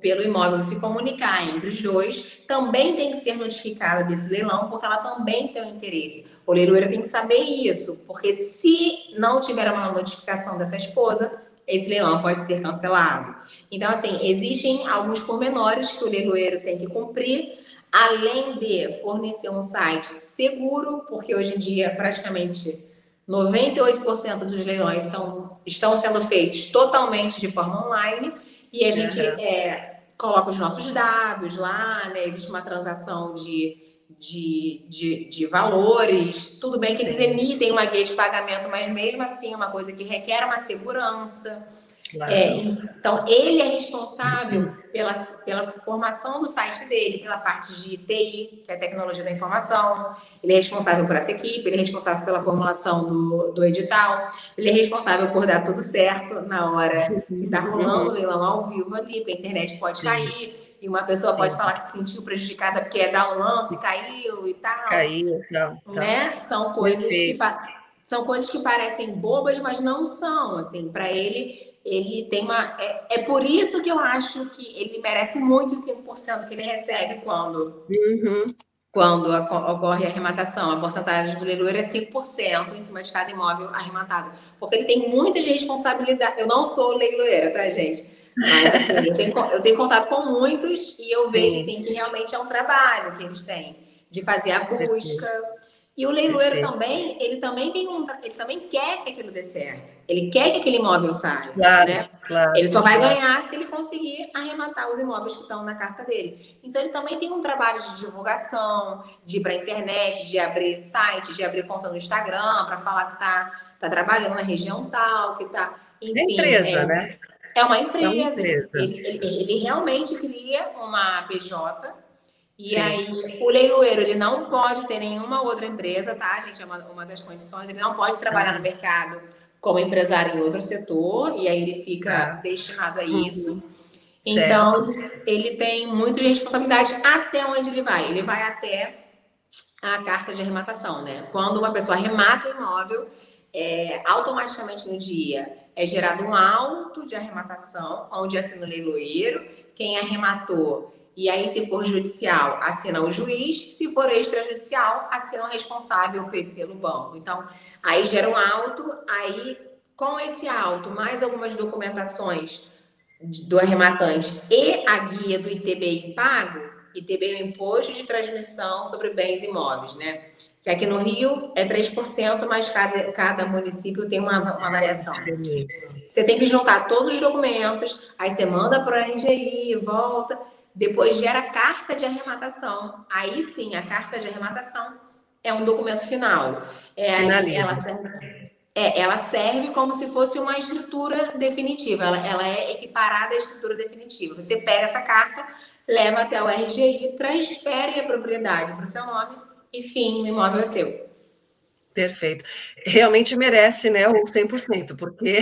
Speaker 1: pelo imóvel se comunicar entre os dois, também tem que ser notificada desse leilão, porque ela também tem um interesse. O leiloeiro tem que saber isso, porque se não tiver uma notificação dessa esposa, esse leilão pode ser cancelado. Então, assim, existem alguns pormenores que o leiloeiro tem que cumprir, além de fornecer um site seguro, porque hoje em dia praticamente 98% dos leilões são, estão sendo feitos totalmente de forma online e a gente uhum. é, coloca os nossos dados lá, né? Existe uma transação de, de, de, de valores. Tudo bem que Sim. eles emitem uma guia de pagamento, mas mesmo assim é uma coisa que requer uma segurança. Claro. É, então, ele é responsável pela, pela formação do site dele, pela parte de TI, que é a tecnologia da informação. Ele é responsável por essa equipe, ele é responsável pela formulação do, do edital, ele é responsável por dar tudo certo na hora que está rolando o leilão ao vivo ali, porque a internet pode cair. E uma pessoa pode Sim. falar que se sentiu prejudicada porque é dar um lance, caiu e tal.
Speaker 2: Caiu,
Speaker 1: tal. Né? São coisas que são coisas que parecem bobas, mas não são. Assim, para ele ele tem uma. É, é, por isso que eu acho que ele merece muito os 5% que ele recebe quando, uhum. quando ocorre a arrematação. A porcentagem do leiloeiro é 5% em cima de cada imóvel arrematado. Porque ele tem muitas responsabilidades. Eu não sou leiloeira, tá, gente? Mas assim, eu, tenho, eu tenho contato com muitos e eu Sim. vejo assim, que realmente é um trabalho que eles têm de fazer a busca. E o leiloeiro Perfeito. também, ele também tem um, ele também quer que aquilo dê certo. Ele quer que aquele imóvel saia, claro, né? Claro, ele só vai ganhar se ele conseguir arrematar os imóveis que estão na carta dele. Então ele também tem um trabalho de divulgação, de ir para a internet, de abrir site, de abrir conta no Instagram para falar que está tá trabalhando na região tal, que está,
Speaker 2: enfim. É empresa, é, né?
Speaker 1: É uma empresa. É uma empresa. Ele, ele, ele realmente cria uma PJ e Sim. aí, o leiloeiro, ele não pode ter nenhuma outra empresa, tá, gente? É uma, uma das condições. Ele não pode trabalhar no mercado como empresário em outro setor, e aí ele fica ah. destinado a isso. Uhum. Então, certo. ele tem muito de responsabilidade até onde ele vai. Ele vai até a carta de arrematação, né? Quando uma pessoa arremata o imóvel, é, automaticamente no dia é gerado um auto de arrematação, onde assina o leiloeiro, quem arrematou e aí, se for judicial, assina o juiz, se for extrajudicial, assina o responsável pelo banco. Então, aí gera um auto, aí com esse auto, mais algumas documentações do arrematante e a guia do ITBI pago, ITBI é o Imposto de Transmissão sobre Bens Imóveis, né? Que aqui no Rio é 3%, mas cada, cada município tem uma, uma variação. Você tem que juntar todos os documentos, aí você manda para a RGI, volta, depois gera carta de arrematação. Aí sim, a carta de arrematação é um documento final. É, ela, serve, é, ela serve como se fosse uma estrutura definitiva. Ela, ela é equiparada à estrutura definitiva. Você pega essa carta, leva até o RGI, transfere a propriedade para o seu nome e fim, o imóvel é seu.
Speaker 2: Perfeito. Realmente merece, né, o 100%, porque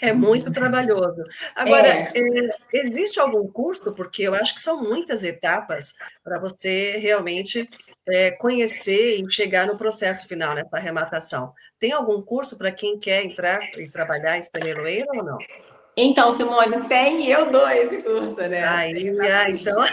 Speaker 2: é muito trabalhoso. Agora, é. É, existe algum curso, porque eu acho que são muitas etapas para você realmente é, conhecer e chegar no processo final, nessa arrematação. Tem algum curso para quem quer entrar e trabalhar em Peneloeira ou não?
Speaker 1: Então, Simone, tem eu dou esse curso, né?
Speaker 2: Aí, ah, então...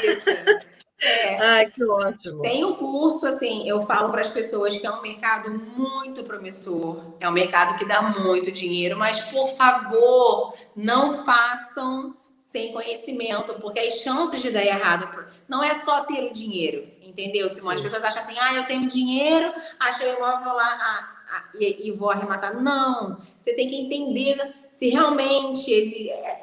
Speaker 1: É,
Speaker 2: Ai, que ótimo.
Speaker 1: Tem um curso, assim, eu falo para as pessoas que é um mercado muito promissor, é um mercado que dá muito dinheiro, mas por favor, não façam sem conhecimento, porque as chances de dar errado não é só ter o dinheiro, entendeu, Simone? As pessoas acham assim, ah, eu tenho dinheiro, acho o imóvel lá ah, e, e, vou arrematar. Não, você tem que entender se realmente.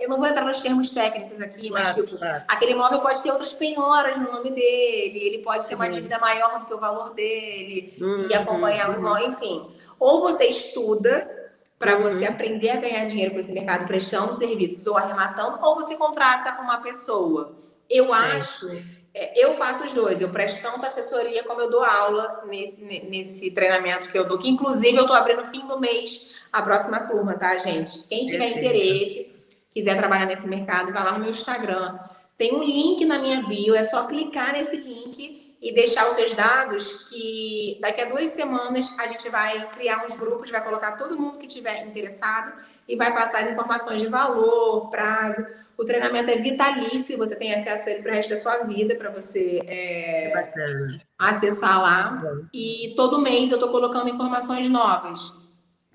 Speaker 1: Eu não vou entrar nos termos técnicos aqui, mas claro, tipo, claro. aquele imóvel pode ter outras penhoras no nome dele, ele pode ter uma dívida maior do que o valor dele, uhum, e acompanhar uhum. o imóvel, enfim. Ou você estuda para uhum. você aprender a ganhar dinheiro com esse mercado prestando serviços ou arrematando, ou você contrata uma pessoa. Eu Sim. acho, é, eu faço os dois, eu presto tanto assessoria como eu dou aula nesse, nesse treinamento que eu dou, que inclusive eu estou abrindo no fim do mês a próxima turma, tá, gente? Quem tiver Perfeito. interesse, quiser trabalhar nesse mercado, vai lá no meu Instagram. Tem um link na minha bio, é só clicar nesse link e deixar os seus dados que daqui a duas semanas a gente vai criar uns grupos, vai colocar todo mundo que tiver interessado e vai passar as informações de valor, prazo. O treinamento é vitalício e você tem acesso a ele para o resto da sua vida, para você é, acessar lá. E todo mês eu estou colocando informações novas.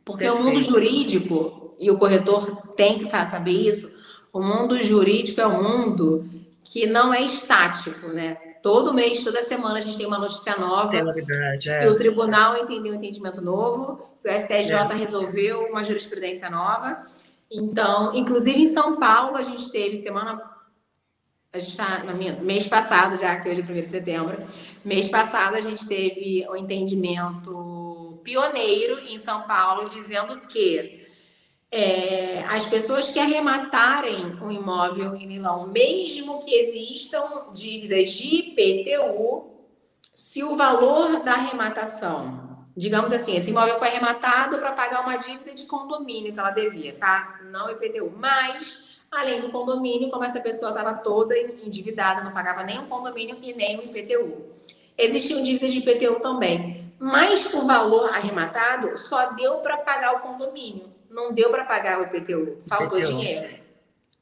Speaker 1: Porque Perfeito. o mundo jurídico, e o corretor tem que saber isso, o mundo jurídico é um mundo que não é estático, né? Todo mês, toda semana, a gente tem uma notícia nova. É verdade, é. E o tribunal entendeu um entendimento novo, o STJ é. resolveu uma jurisprudência nova. Então, inclusive em São Paulo, a gente teve semana. A gente está no mês passado, já que hoje é 1 de setembro. Mês passado, a gente teve um entendimento pioneiro em São Paulo, dizendo que é, as pessoas que arrematarem um imóvel em leilão, mesmo que existam dívidas de IPTU, se o valor da arrematação, digamos assim, esse imóvel foi arrematado para pagar uma dívida de condomínio que ela devia, tá? Não IPTU, mas além do condomínio, como essa pessoa estava toda endividada, não pagava nem o condomínio e nem o IPTU. Existiam dívidas de IPTU também, mas o valor arrematado só deu para pagar o condomínio não deu para pagar o IPTU, faltou IPTU. dinheiro.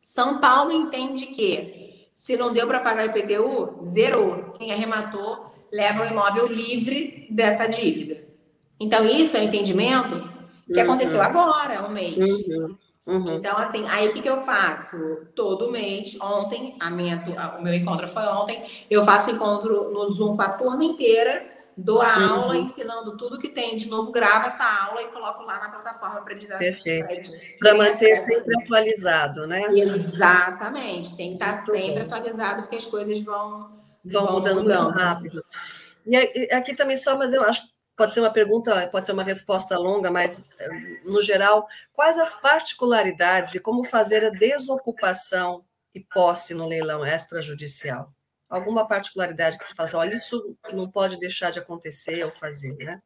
Speaker 1: São Paulo entende que se não deu para pagar o IPTU, zerou. Quem arrematou leva o imóvel livre dessa dívida. Então, isso é um entendimento que uhum. aconteceu agora, um mês. Uhum. Uhum. Então, assim, aí o que, que eu faço? Todo mês, ontem, a minha, o meu encontro foi ontem, eu faço encontro no Zoom com a turma inteira dou a uhum. aula ensinando tudo que tem, de novo gravo essa aula e coloco lá na plataforma para eles
Speaker 2: Perfeito. Para manter sempre atualizado, né?
Speaker 1: Exatamente, tem que estar muito sempre bom. atualizado, porque as coisas vão,
Speaker 2: vão, vão mudando, mudando muito rápido. E aqui também só, mas eu acho pode ser uma pergunta, pode ser uma resposta longa, mas no geral, quais as particularidades e como fazer a desocupação e posse no leilão extrajudicial? alguma particularidade que você faz, olha, isso não pode deixar de acontecer ou fazer, né?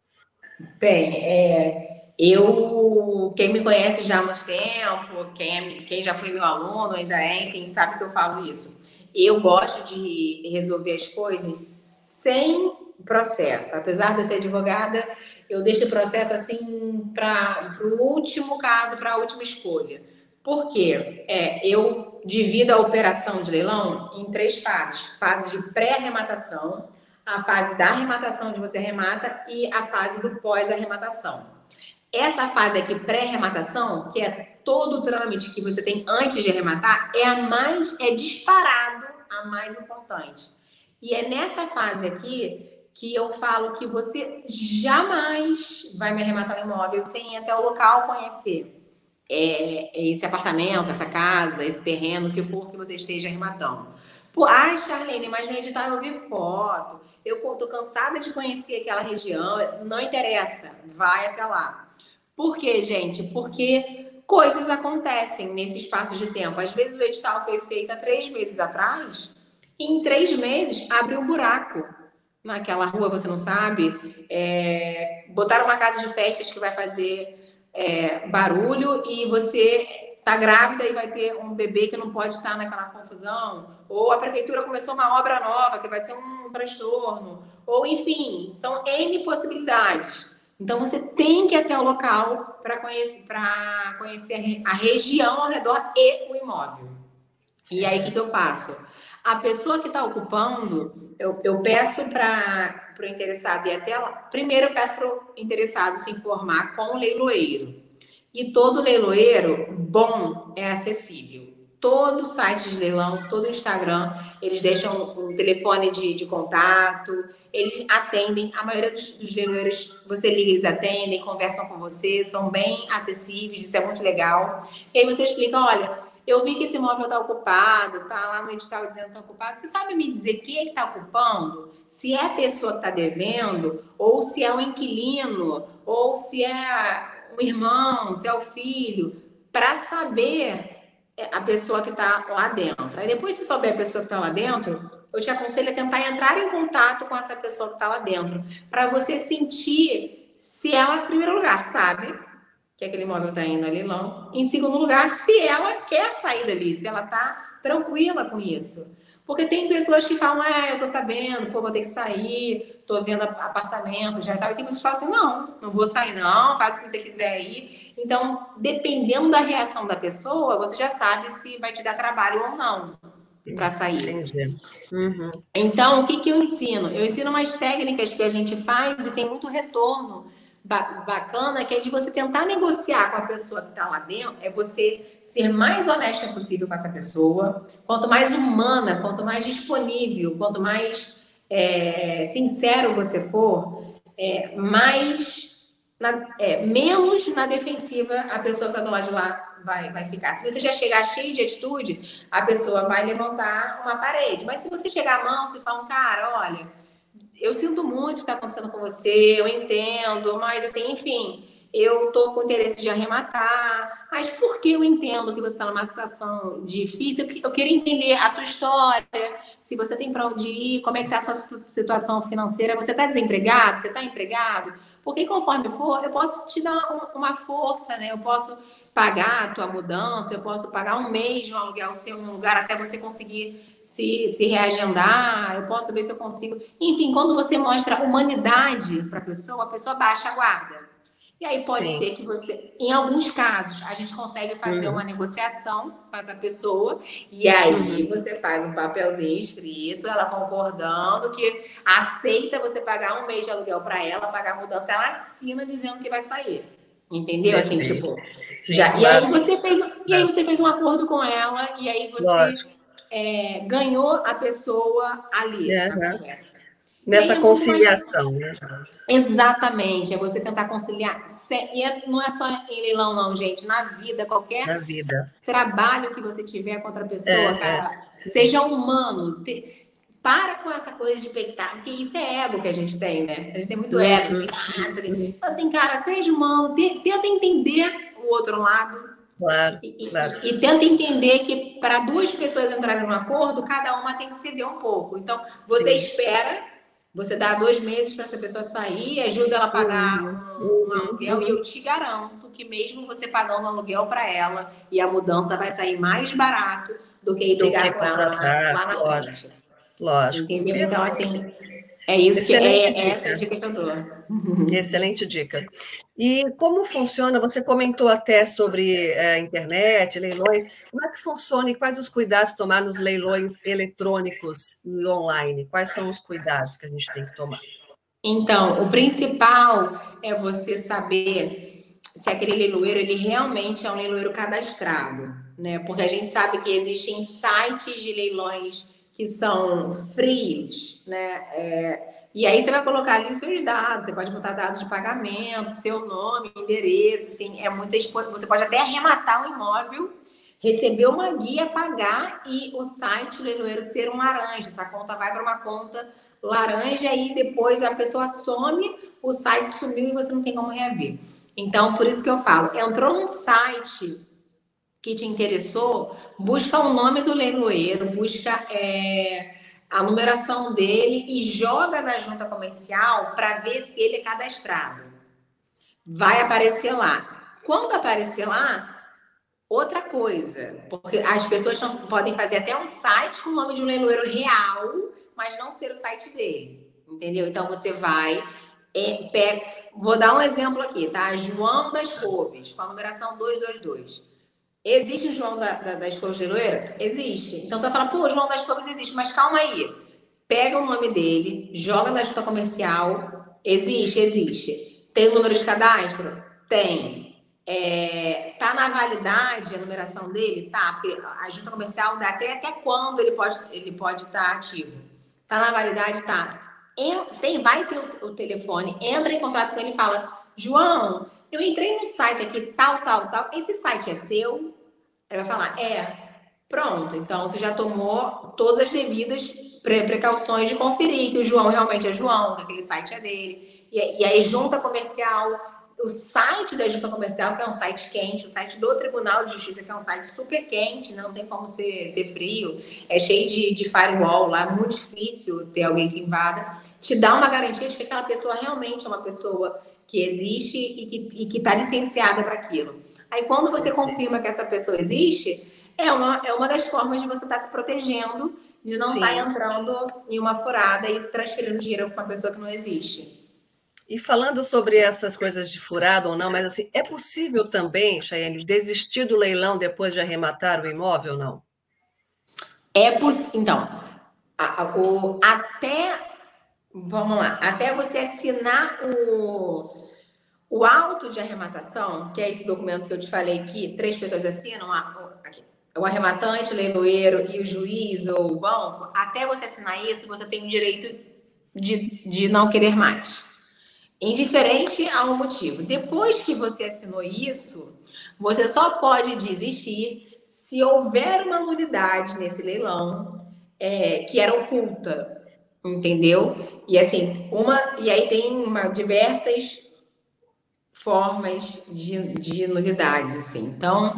Speaker 1: Tem. É, eu, quem me conhece já há muito tempo, quem, é, quem já foi meu aluno, ainda é, enfim, sabe que eu falo isso. Eu gosto de resolver as coisas sem processo. Apesar de eu ser advogada, eu deixo o processo assim para o último caso, para a última escolha. Por quê? É, eu divida a operação de leilão em três fases: fase de pré-arrematação, a fase da arrematação onde você arremata e a fase do pós-arrematação. Essa fase aqui, pré-arrematação, que é todo o trâmite que você tem antes de arrematar, é a mais, é disparado a mais importante. E é nessa fase aqui que eu falo que você jamais vai me arrematar um imóvel sem ir até o local conhecer é, é, esse apartamento, essa casa, esse terreno, que for que você esteja arrematando. Ah, Charlene, mas no edital eu vi foto, eu estou cansada de conhecer aquela região, não interessa, vai até lá. Por quê, gente? Porque coisas acontecem nesse espaço de tempo. Às vezes o edital foi feito há três meses atrás, e em três meses abre um buraco naquela rua, você não sabe. É, botaram uma casa de festas que vai fazer é, barulho e você está grávida e vai ter um bebê que não pode estar naquela confusão, ou a prefeitura começou uma obra nova que vai ser um transtorno, ou enfim, são N possibilidades. Então você tem que ir até o local para conhecer, para conhecer a região ao redor e o imóvel. E aí o que, que eu faço? A pessoa que está ocupando, eu, eu peço para o interessado ir até lá. Primeiro, eu peço para o interessado se informar com o leiloeiro. E todo leiloeiro bom é acessível. Todo site de leilão, todo Instagram, eles deixam um telefone de, de contato, eles atendem. A maioria dos, dos leiloeiros, você liga, eles atendem, conversam com você, são bem acessíveis, isso é muito legal. E aí você explica: olha, eu vi que esse imóvel está ocupado, está lá no edital dizendo que está ocupado. Você sabe me dizer quem é está ocupando? Se é a pessoa que está devendo, ou se é o inquilino, ou se é o irmão, se é o filho, para saber é, a pessoa que está lá dentro. Aí depois, se souber a pessoa que está lá dentro, eu te aconselho a tentar entrar em contato com essa pessoa que está lá dentro, para você sentir se ela, em primeiro lugar, sabe que aquele imóvel está indo a leilão. Em segundo lugar, se ela quer sair dali, se ela está tranquila com isso. Porque tem pessoas que falam, é, eu tô sabendo, pô, vou ter que sair, tô vendo apartamento, já tá. E tem pessoas que falam assim, não, não vou sair, não, faça o que você quiser aí. Então, dependendo da reação da pessoa, você já sabe se vai te dar trabalho ou não para sair. Entendi. Uhum. Então, o que, que eu ensino? Eu ensino umas técnicas que a gente faz e tem muito retorno bacana, que é de você tentar negociar com a pessoa que está lá dentro, é você ser mais honesta possível com essa pessoa. Quanto mais humana, quanto mais disponível, quanto mais é, sincero você for, é, mais na, é, menos na defensiva a pessoa que está do lado de lá vai, vai ficar. Se você já chegar cheio de atitude, a pessoa vai levantar uma parede. Mas se você chegar mão, se falar cara, olha eu sinto muito o que está acontecendo com você, eu entendo, mas assim, enfim, eu estou com interesse de arrematar, mas por que eu entendo que você está numa situação difícil? Eu queria entender a sua história, se você tem para onde ir, como é que está a sua situação financeira, você está desempregado, você está empregado? Porque conforme for, eu posso te dar uma força, né? Eu posso pagar a tua mudança, eu posso pagar um mês de um aluguel seu um lugar até você conseguir se, se reagendar, eu posso ver se eu consigo. Enfim, quando você mostra humanidade para a pessoa, a pessoa baixa a guarda. E aí pode Sim. ser que você, em alguns casos, a gente consegue fazer uhum. uma negociação com essa pessoa, e aí você faz um papelzinho escrito, ela concordando que aceita você pagar um mês de aluguel para ela, pagar a mudança, ela assina dizendo que vai sair. Entendeu? Sim, assim, tipo. Sim, já, claro. E aí você fez, e aí você fez um acordo com ela, e aí você Lógico é, ganhou a pessoa ali conversa.
Speaker 2: Nessa conciliação, né?
Speaker 1: Exatamente, é você tentar conciliar. E é, não é só em leilão, não, gente. Na vida, qualquer
Speaker 2: na vida.
Speaker 1: trabalho que você tiver com outra pessoa, é, cara, é. seja humano. Te, para com essa coisa de peitar, porque isso é ego que a gente tem, né? A gente tem muito ego. Uhum. Assim, cara, seja humano, tenta entender o outro lado,
Speaker 2: Claro, e, claro.
Speaker 1: E, e, tenta entender que para duas pessoas entrarem no acordo, cada uma tem que ceder um pouco. Então, você Sim. espera, você dá dois meses para essa pessoa sair, ajuda ela a pagar um, um, aluguel, e eu te garanto que mesmo você pagando um aluguel para ela, e a mudança vai sair mais barato do que ir brigar com ela lá na
Speaker 2: frente. Lógico.
Speaker 1: Entendeu? Então, assim, é isso Excelente que é, é essa dica que eu dou.
Speaker 2: Excelente dica. E como funciona? Você comentou até sobre a é, internet, leilões. Como é que funciona e quais os cuidados tomar nos leilões eletrônicos e online? Quais são os cuidados que a gente tem que tomar?
Speaker 1: Então, o principal é você saber se aquele leiloeiro ele realmente é um leiloeiro cadastrado, né? Porque a gente sabe que existem sites de leilões que são frios, né? É, e aí você vai colocar ali os seus dados, você pode botar dados de pagamento, seu nome, endereço, assim, é muita você pode até arrematar o imóvel, receber uma guia, pagar e o site leiloeiro ser um laranja. Essa conta vai para uma conta laranja e depois a pessoa some, o site sumiu e você não tem como reaver. Então, por isso que eu falo, entrou num site que te interessou, busca o nome do leiloeiro, busca é, a numeração dele e joga na junta comercial para ver se ele é cadastrado. Vai aparecer lá. Quando aparecer lá, outra coisa, porque as pessoas não, podem fazer até um site com o nome de um leiloeiro real, mas não ser o site dele. Entendeu? Então você vai. É, pega, vou dar um exemplo aqui, tá? João das Couves, com a numeração 222 Existe o João da, da, das Flores de? Existe. Então você vai falar, pô, João das Flores existe, mas calma aí. Pega o nome dele, joga na junta comercial. Existe, existe. Tem o número de cadastro? Tem. É, tá na validade a numeração dele? Tá, porque a junta comercial dá até, até quando ele pode ele pode estar tá ativo. Tá na validade? Tá. Tem, vai ter o, o telefone, entra em contato com ele e fala: João, eu entrei no site aqui, tal, tal, tal. Esse site é seu? Ele vai falar: é. Pronto, então você já tomou todas as devidas precauções de conferir que o João realmente é João, que aquele site é dele. E, e aí, junta comercial, o site da junta comercial, que é um site quente, o site do Tribunal de Justiça, que é um site super quente, não tem como ser, ser frio, é cheio de, de firewall lá, é muito difícil ter alguém que invada, te dá uma garantia de que aquela pessoa realmente é uma pessoa que existe e que está licenciada para aquilo. Aí, quando você confirma que essa pessoa existe, é uma, é uma das formas de você estar tá se protegendo de não estar tá entrando em uma furada e transferindo dinheiro para uma pessoa que não existe.
Speaker 2: E falando sobre essas coisas de furado ou não, mas assim, é possível também, Chayane, desistir do leilão depois de arrematar o imóvel ou não?
Speaker 1: É possível. Então, a, a, o, até. Vamos lá, até você assinar o, o auto de arrematação, que é esse documento que eu te falei que três pessoas assinam, aqui, o arrematante, o leiloeiro e o juiz ou o banco, até você assinar isso, você tem o direito de, de não querer mais. Indiferente ao motivo. Depois que você assinou isso, você só pode desistir se houver uma nulidade nesse leilão é, que era oculta, entendeu? E assim, uma e aí tem uma, diversas formas de, de nulidades, assim. Então,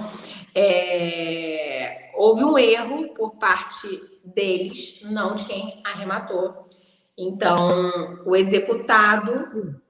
Speaker 1: é, houve um erro por parte deles, não de quem arrematou. Então, o executado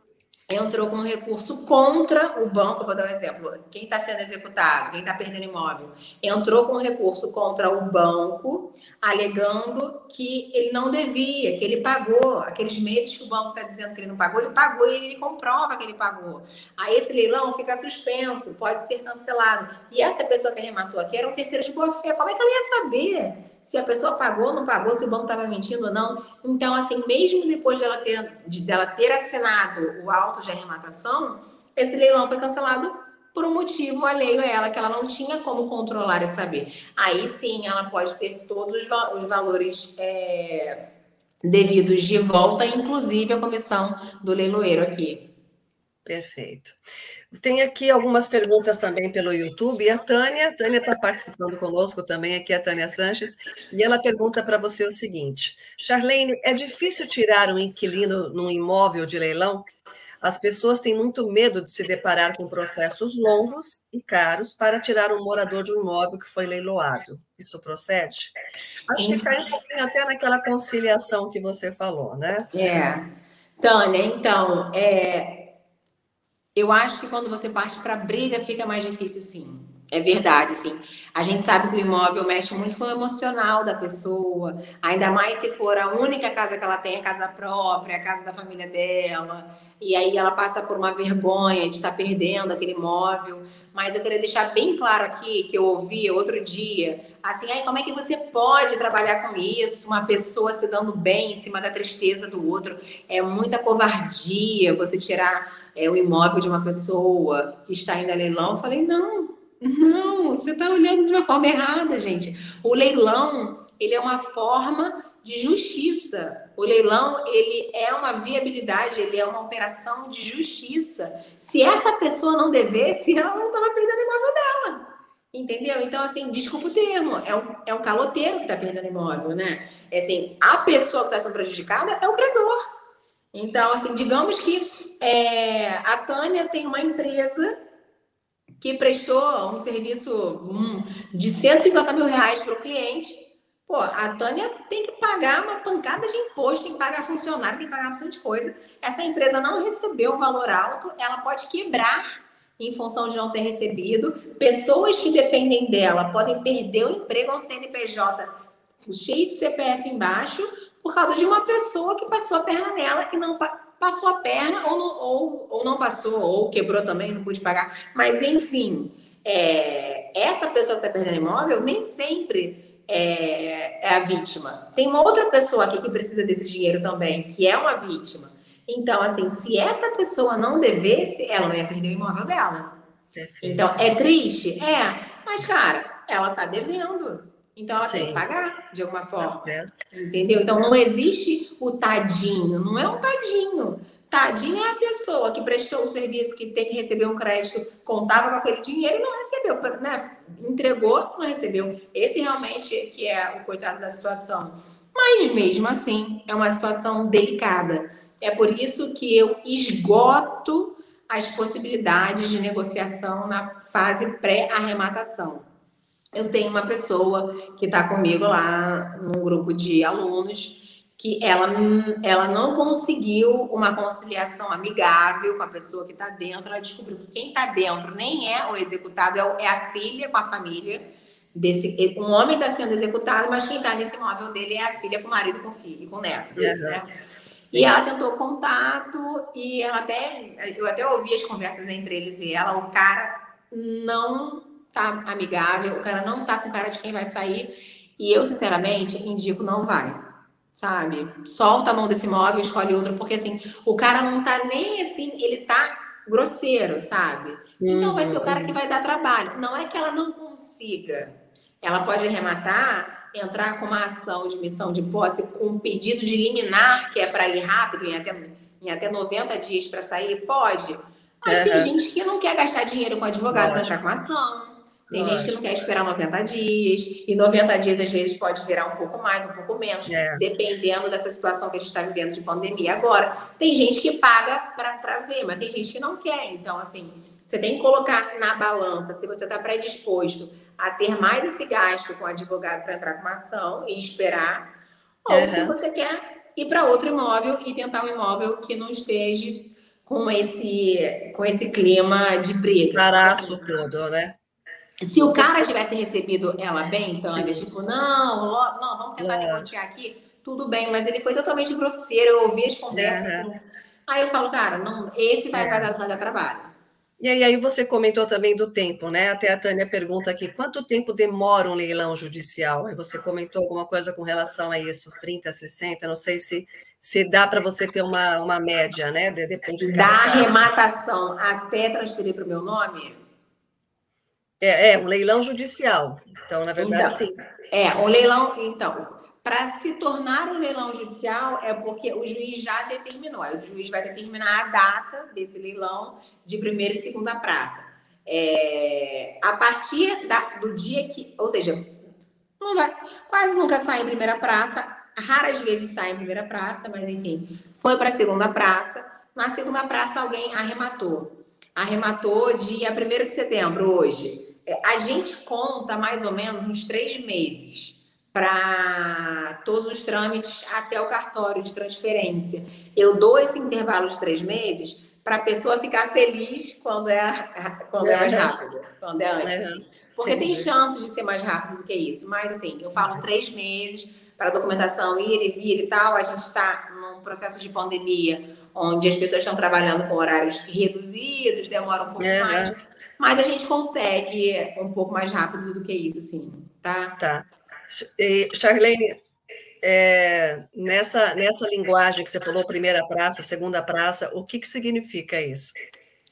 Speaker 1: entrou com recurso contra o banco, vou dar um exemplo, quem está sendo executado, quem está perdendo imóvel, entrou com recurso contra o banco, alegando que ele não devia, que ele pagou, aqueles meses que o banco está dizendo que ele não pagou, ele pagou e ele comprova que ele pagou. Aí esse leilão fica suspenso, pode ser cancelado. E essa pessoa que arrematou aqui era um terceiro de boa fé, como é que ela ia saber se a pessoa pagou ou não pagou, se o banco estava mentindo ou não? Então, assim, mesmo depois dela ter, de, dela ter assinado o auto de arrematação, esse leilão foi cancelado por um motivo alheio a ela, que ela não tinha como controlar e saber. Aí sim, ela pode ter todos os, os valores é, devidos de volta, inclusive a comissão do leiloeiro aqui.
Speaker 2: Perfeito. Tem aqui algumas perguntas também pelo YouTube. A Tânia, a Tânia está participando conosco também, aqui a Tânia Sanches, e ela pergunta para você o seguinte: Charlene, é difícil tirar um inquilino num imóvel de leilão? As pessoas têm muito medo de se deparar com processos longos e caros para tirar um morador de um imóvel que foi leiloado. Isso procede? Acho que cai um pouquinho até naquela conciliação que você falou, né?
Speaker 1: É. Tânia, então, é, eu acho que quando você parte para briga fica mais difícil, sim. É verdade, assim. A gente sabe que o imóvel mexe muito com o emocional da pessoa, ainda mais se for a única casa que ela tem, a casa própria, a casa da família dela, e aí ela passa por uma vergonha de estar perdendo aquele imóvel. Mas eu queria deixar bem claro aqui que eu ouvi outro dia, assim, aí como é que você pode trabalhar com isso? Uma pessoa se dando bem em cima da tristeza do outro. É muita covardia você tirar é, o imóvel de uma pessoa que está indo a leilão. Eu falei, não, não, você está olhando de uma forma errada, gente. O leilão, ele é uma forma de justiça. O leilão, ele é uma viabilidade, ele é uma operação de justiça. Se essa pessoa não devesse, ela não estava perdendo imóvel dela. Entendeu? Então, assim, desculpa o termo, é um, é um caloteiro que está perdendo imóvel, né? É assim, a pessoa que está sendo prejudicada é o credor. Então, assim, digamos que é, a Tânia tem uma empresa que prestou um serviço um, de 150 mil reais para o cliente. Pô, a Tânia tem que pagar uma pancada de imposto, tem que pagar funcionário, tem que pagar bastante coisa. Essa empresa não recebeu valor alto, ela pode quebrar em função de não ter recebido. Pessoas que dependem dela podem perder o emprego ao CNPJ cheio de CPF embaixo por causa de uma pessoa que passou a perna nela e não passou a perna ou não, ou, ou não passou, ou quebrou também, não pude pagar. Mas, enfim, é, essa pessoa que está perdendo imóvel nem sempre é, é, a vítima. Tem uma outra pessoa aqui que precisa desse dinheiro também, que é uma vítima. Então, assim, se essa pessoa não devesse, ela não ia perder o imóvel dela. Então, é triste? É. Mas, cara, ela está devendo. Então ela Sim. tem que pagar de alguma forma. Tá entendeu? Então não existe o tadinho, não é um tadinho. Tadinho é a pessoa que prestou um serviço, que tem que receber um crédito, contava com aquele dinheiro e não recebeu, né? Entregou, não recebeu. Esse realmente que é o coitado da situação. Mas mesmo assim, é uma situação delicada. É por isso que eu esgoto as possibilidades de negociação na fase pré-arrematação eu tenho uma pessoa que está comigo lá num grupo de alunos que ela, ela não conseguiu uma conciliação amigável com a pessoa que está dentro. Ela descobriu que quem está dentro nem é o executado, é, é a filha com a família. Desse, um homem está sendo executado, mas quem está nesse imóvel dele é a filha com o marido, com o filho, e com o neto. Uhum. Né? E ela tentou contato e ela até eu até ouvi as conversas entre eles e ela. O cara não tá amigável, o cara não tá com cara de quem vai sair. E eu, sinceramente, indico não vai. Sabe? Solta a mão desse móvel, escolhe outro, porque assim, o cara não tá nem assim, ele tá grosseiro, sabe? Então vai ser o cara que vai dar trabalho. Não é que ela não consiga. Ela pode arrematar, entrar com uma ação de missão de posse com um pedido de liminar, que é para ir rápido, em até, em até 90 dias para sair, pode. Mas uhum. tem gente que não quer gastar dinheiro com advogado para entrar com ação. Tem Lógico. gente que não quer esperar 90 dias, e 90 dias às vezes pode virar um pouco mais, um pouco menos, é. dependendo dessa situação que a gente está vivendo de pandemia agora. Tem gente que paga para ver, mas tem gente que não quer. Então, assim, você tem que colocar na balança se você está predisposto a ter mais esse gasto com o advogado para entrar com uma ação e esperar, ou uhum. se você quer ir para outro imóvel e tentar um imóvel que não esteja com esse, com esse clima de briga.
Speaker 2: Paraço todo, né?
Speaker 1: Se o cara tivesse recebido ela bem, então ele tipo, não, não, vamos tentar Nossa. negociar aqui, tudo bem, mas ele foi totalmente grosseiro, eu ouvi as conversas. Uhum. Aí eu falo, cara, não, esse vai, é. vai, dar, vai dar trabalho.
Speaker 2: E aí, aí você comentou também do tempo, né? Até a Tânia pergunta aqui, quanto tempo demora um leilão judicial? Aí você comentou alguma coisa com relação a isso, 30, 60, não sei se, se dá para você ter uma, uma média, né? Depende
Speaker 1: da arrematação até transferir para o meu nome,
Speaker 2: é, é, um leilão judicial. Então, na verdade, então, sim.
Speaker 1: É, um leilão. Então, para se tornar um leilão judicial é porque o juiz já determinou. O juiz vai determinar a data desse leilão de primeira e segunda praça. É, a partir da, do dia que, ou seja, não vai, quase nunca sai em primeira praça, raras vezes sai em primeira praça, mas enfim, foi para a segunda praça. Na segunda praça, alguém arrematou. Arrematou dia 1 de setembro, hoje. É, a gente conta mais ou menos uns três meses para todos os trâmites até o cartório de transferência. Eu dou esse intervalo de três meses para a pessoa ficar feliz quando é, quando é mais rápido, quando é antes. Porque tem chances de ser mais rápido do que isso. Mas, assim, eu falo três meses para a documentação ir e vir e tal. A gente está num processo de pandemia onde as pessoas estão trabalhando com horários reduzidos, demora um pouco mais mas a gente consegue um pouco mais rápido do que isso, sim, tá?
Speaker 2: Tá. E, Charlene, é, nessa, nessa linguagem que você falou, primeira praça, segunda praça, o que, que significa isso?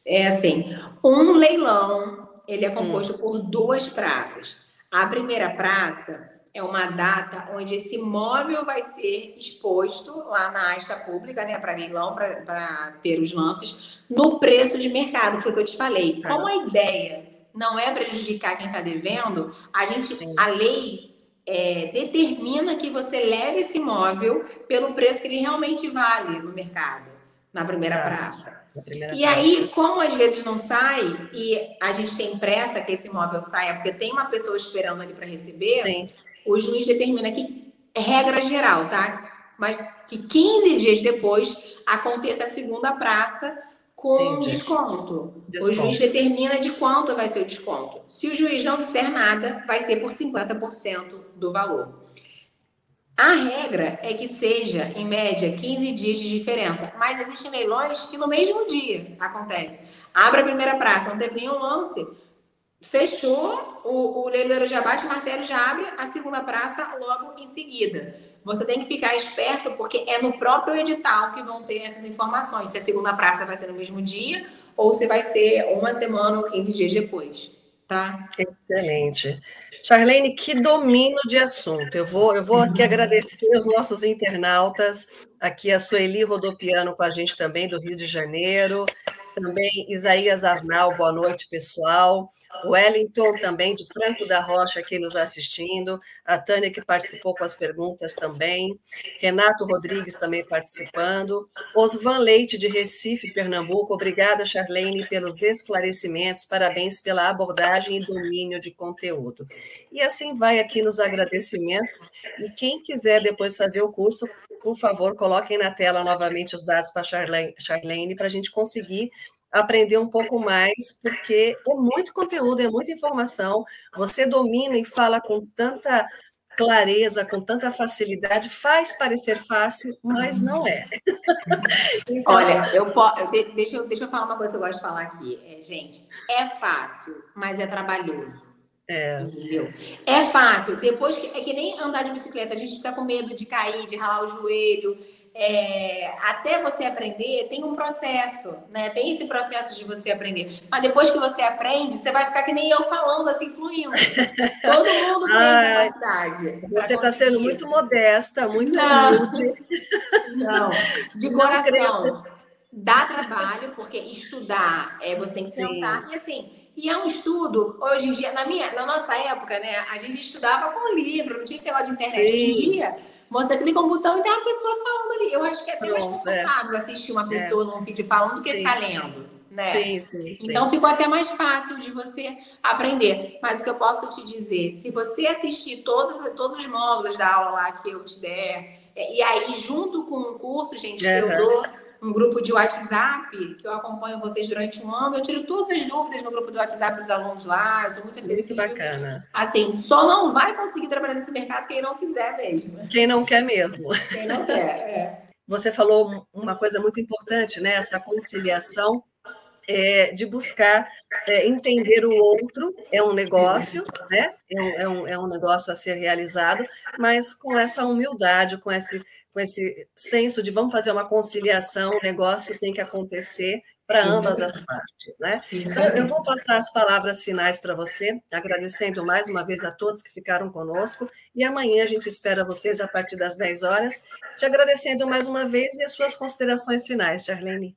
Speaker 1: É assim, um leilão, ele é composto hum. por duas praças. A primeira praça é uma data onde esse imóvel vai ser exposto lá na asta pública, né, para leilão, para ter os lances, no preço de mercado, foi o que eu te falei. Como a ideia não é prejudicar quem está devendo, a gente, a lei é, determina que você leve esse imóvel pelo preço que ele realmente vale no mercado, na primeira tá. praça. Primeira e praça. aí, como às vezes não sai, e a gente tem pressa que esse imóvel saia, porque tem uma pessoa esperando ali para receber, Sim o juiz determina que, é regra geral, tá? Mas que 15 dias depois aconteça a segunda praça com desconto. desconto. O juiz determina de quanto vai ser o desconto. Se o juiz não disser nada, vai ser por 50% do valor. A regra é que seja, em média, 15 dias de diferença. Mas existem leilões que no mesmo dia acontece. Abre a primeira praça, não teve nenhum lance Fechou, o, o leiloeiro já bate o martelo, já abre a segunda praça logo em seguida. Você tem que ficar esperto, porque é no próprio edital que vão ter essas informações. Se a segunda praça vai ser no mesmo dia ou se vai ser uma semana ou 15 dias depois, tá?
Speaker 2: Excelente. Charlene, que domínio de assunto. Eu vou, eu vou aqui uhum. agradecer os nossos internautas, aqui a Sueli Rodopiano com a gente também, do Rio de Janeiro, também Isaías Arnal, boa noite, pessoal. Wellington também, de Franco da Rocha, aqui nos assistindo. A Tânia, que participou com as perguntas também. Renato Rodrigues também participando. Osvan Leite, de Recife, Pernambuco. Obrigada, Charlene, pelos esclarecimentos. Parabéns pela abordagem e domínio de conteúdo. E assim vai aqui nos agradecimentos. E quem quiser depois fazer o curso, por favor, coloquem na tela novamente os dados para a Charlene, para a gente conseguir aprender um pouco mais, porque é muito conteúdo, é muita informação. Você domina e fala com tanta clareza, com tanta facilidade, faz parecer fácil, mas não é.
Speaker 1: então, Olha, eu deixa, eu, deixa eu falar uma coisa que eu gosto de falar aqui. É, gente, é fácil, mas é trabalhoso. É. É fácil. Depois que. É que nem andar de bicicleta, a gente fica com medo de cair, de ralar o joelho é, até você aprender, tem um processo, né? Tem esse processo de você aprender. Mas depois que você aprende, você vai ficar que nem eu falando, assim, fluindo. Todo mundo tem Ai, capacidade.
Speaker 2: Você está sendo muito modesta, muito não, humilde.
Speaker 1: Não, de não coração. Dá trabalho, porque estudar, é, você tem que sentar. Sim. E assim, e é um estudo, hoje em dia, na, minha, na nossa época, né? A gente estudava com livro, não tinha esse negócio de internet. Sim. Hoje em dia você clica um botão e tem uma pessoa falando ali. Eu acho que é até mais é. confortável é. assistir uma pessoa é. num vídeo falando do que sim. ficar lendo. Né? Sim, sim, então ficou até mais fácil de você aprender. Mas o que eu posso te dizer, se você assistir todos, todos os módulos da aula lá que eu te der, é, e aí junto com o curso, gente, uhum. eu dou um grupo de WhatsApp, que eu acompanho vocês durante um ano. Eu tiro todas as dúvidas no grupo do WhatsApp dos alunos lá, eu sou muito acessível.
Speaker 2: Muito bacana.
Speaker 1: Assim, só não vai conseguir trabalhar nesse mercado quem não quiser mesmo.
Speaker 2: Quem não quer mesmo.
Speaker 1: Quem não quer, é.
Speaker 2: Você falou uma coisa muito importante, né? Essa conciliação é, de buscar é, entender o outro, é um negócio, né? É um, é, um, é um negócio a ser realizado, mas com essa humildade, com esse, com esse senso de vamos fazer uma conciliação, o negócio tem que acontecer para ambas as partes, né? Então, eu vou passar as palavras finais para você, agradecendo mais uma vez a todos que ficaram conosco, e amanhã a gente espera vocês a partir das 10 horas, te agradecendo mais uma vez e as suas considerações finais, Charlene.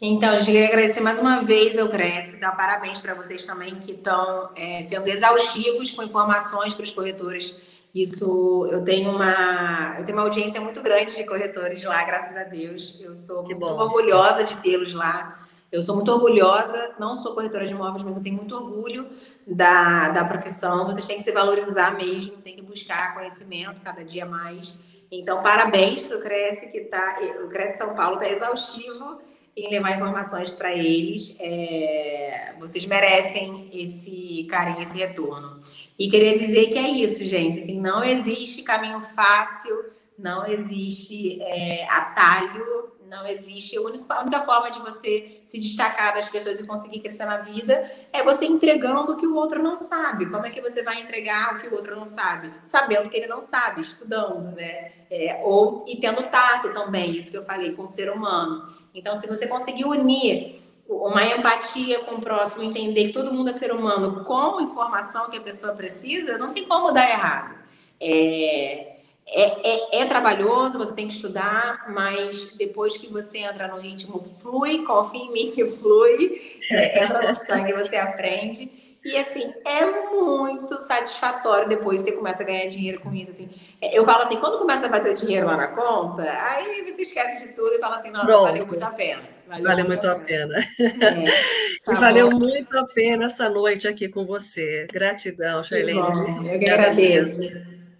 Speaker 1: Então, a gente queria agradecer mais uma vez ao Cresce, dar parabéns para vocês também que estão é, sendo exaustivos com informações para os corretores. Isso, eu tenho uma, eu tenho uma audiência muito grande de corretores lá, graças a Deus. Eu sou que muito bom. orgulhosa de tê-los lá. Eu sou muito orgulhosa, não sou corretora de imóveis, mas eu tenho muito orgulho da, da profissão. Vocês têm que se valorizar mesmo, tem que buscar conhecimento cada dia mais. Então, parabéns para o Cresce, que tá, o Cresce São Paulo está exaustivo em levar informações para eles. É, vocês merecem esse carinho, esse retorno. E queria dizer que é isso, gente. Assim, não existe caminho fácil, não existe é, atalho, não existe. A única, a única forma de você se destacar das pessoas e conseguir crescer na vida é você entregando o que o outro não sabe. Como é que você vai entregar o que o outro não sabe? Sabendo que ele não sabe, estudando, né? É, ou e tendo tato também, isso que eu falei, com o ser humano. Então, se você conseguir unir uma empatia com o próximo, entender que todo mundo é ser humano com a informação que a pessoa precisa, não tem como dar errado. É, é, é, é, trabalhoso, você tem que estudar, mas depois que você entra no ritmo, flui, confia em mim que flui, é, entra no sangue, você aprende. E assim, é muito satisfatório depois você começa a ganhar dinheiro com isso. Assim. É, eu falo assim, quando começa a bater o dinheiro lá na conta, aí você esquece de tudo e fala assim, nossa, Pronto. valeu muito a pena.
Speaker 2: Valeu, valeu muito a pena. pena. É, tá valeu muito a pena essa noite aqui com você. Gratidão, Shailene.
Speaker 1: Eu que agradeço.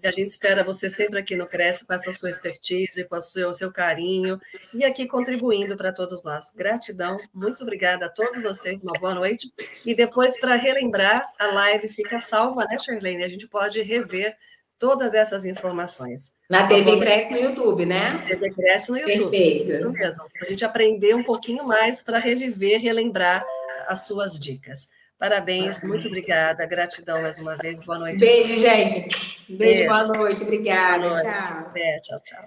Speaker 2: E a gente espera você sempre aqui no Cresce com essa sua expertise, com o seu, seu carinho e aqui contribuindo para todos nós. Gratidão, muito obrigada a todos vocês, uma boa noite. E depois, para relembrar, a live fica salva, né, Charlene? A gente pode rever todas essas informações.
Speaker 1: Na TV Cresce no YouTube, né?
Speaker 2: TV Cresce no YouTube. Perfeito. Isso mesmo. A gente aprender um pouquinho mais para reviver, relembrar as suas dicas. Parabéns, muito obrigada. Gratidão mais uma vez. Boa noite.
Speaker 1: Beijo, gente. Beijo, Beijo. boa noite. Obrigada. Boa noite. Tchau.
Speaker 2: É, tchau, tchau.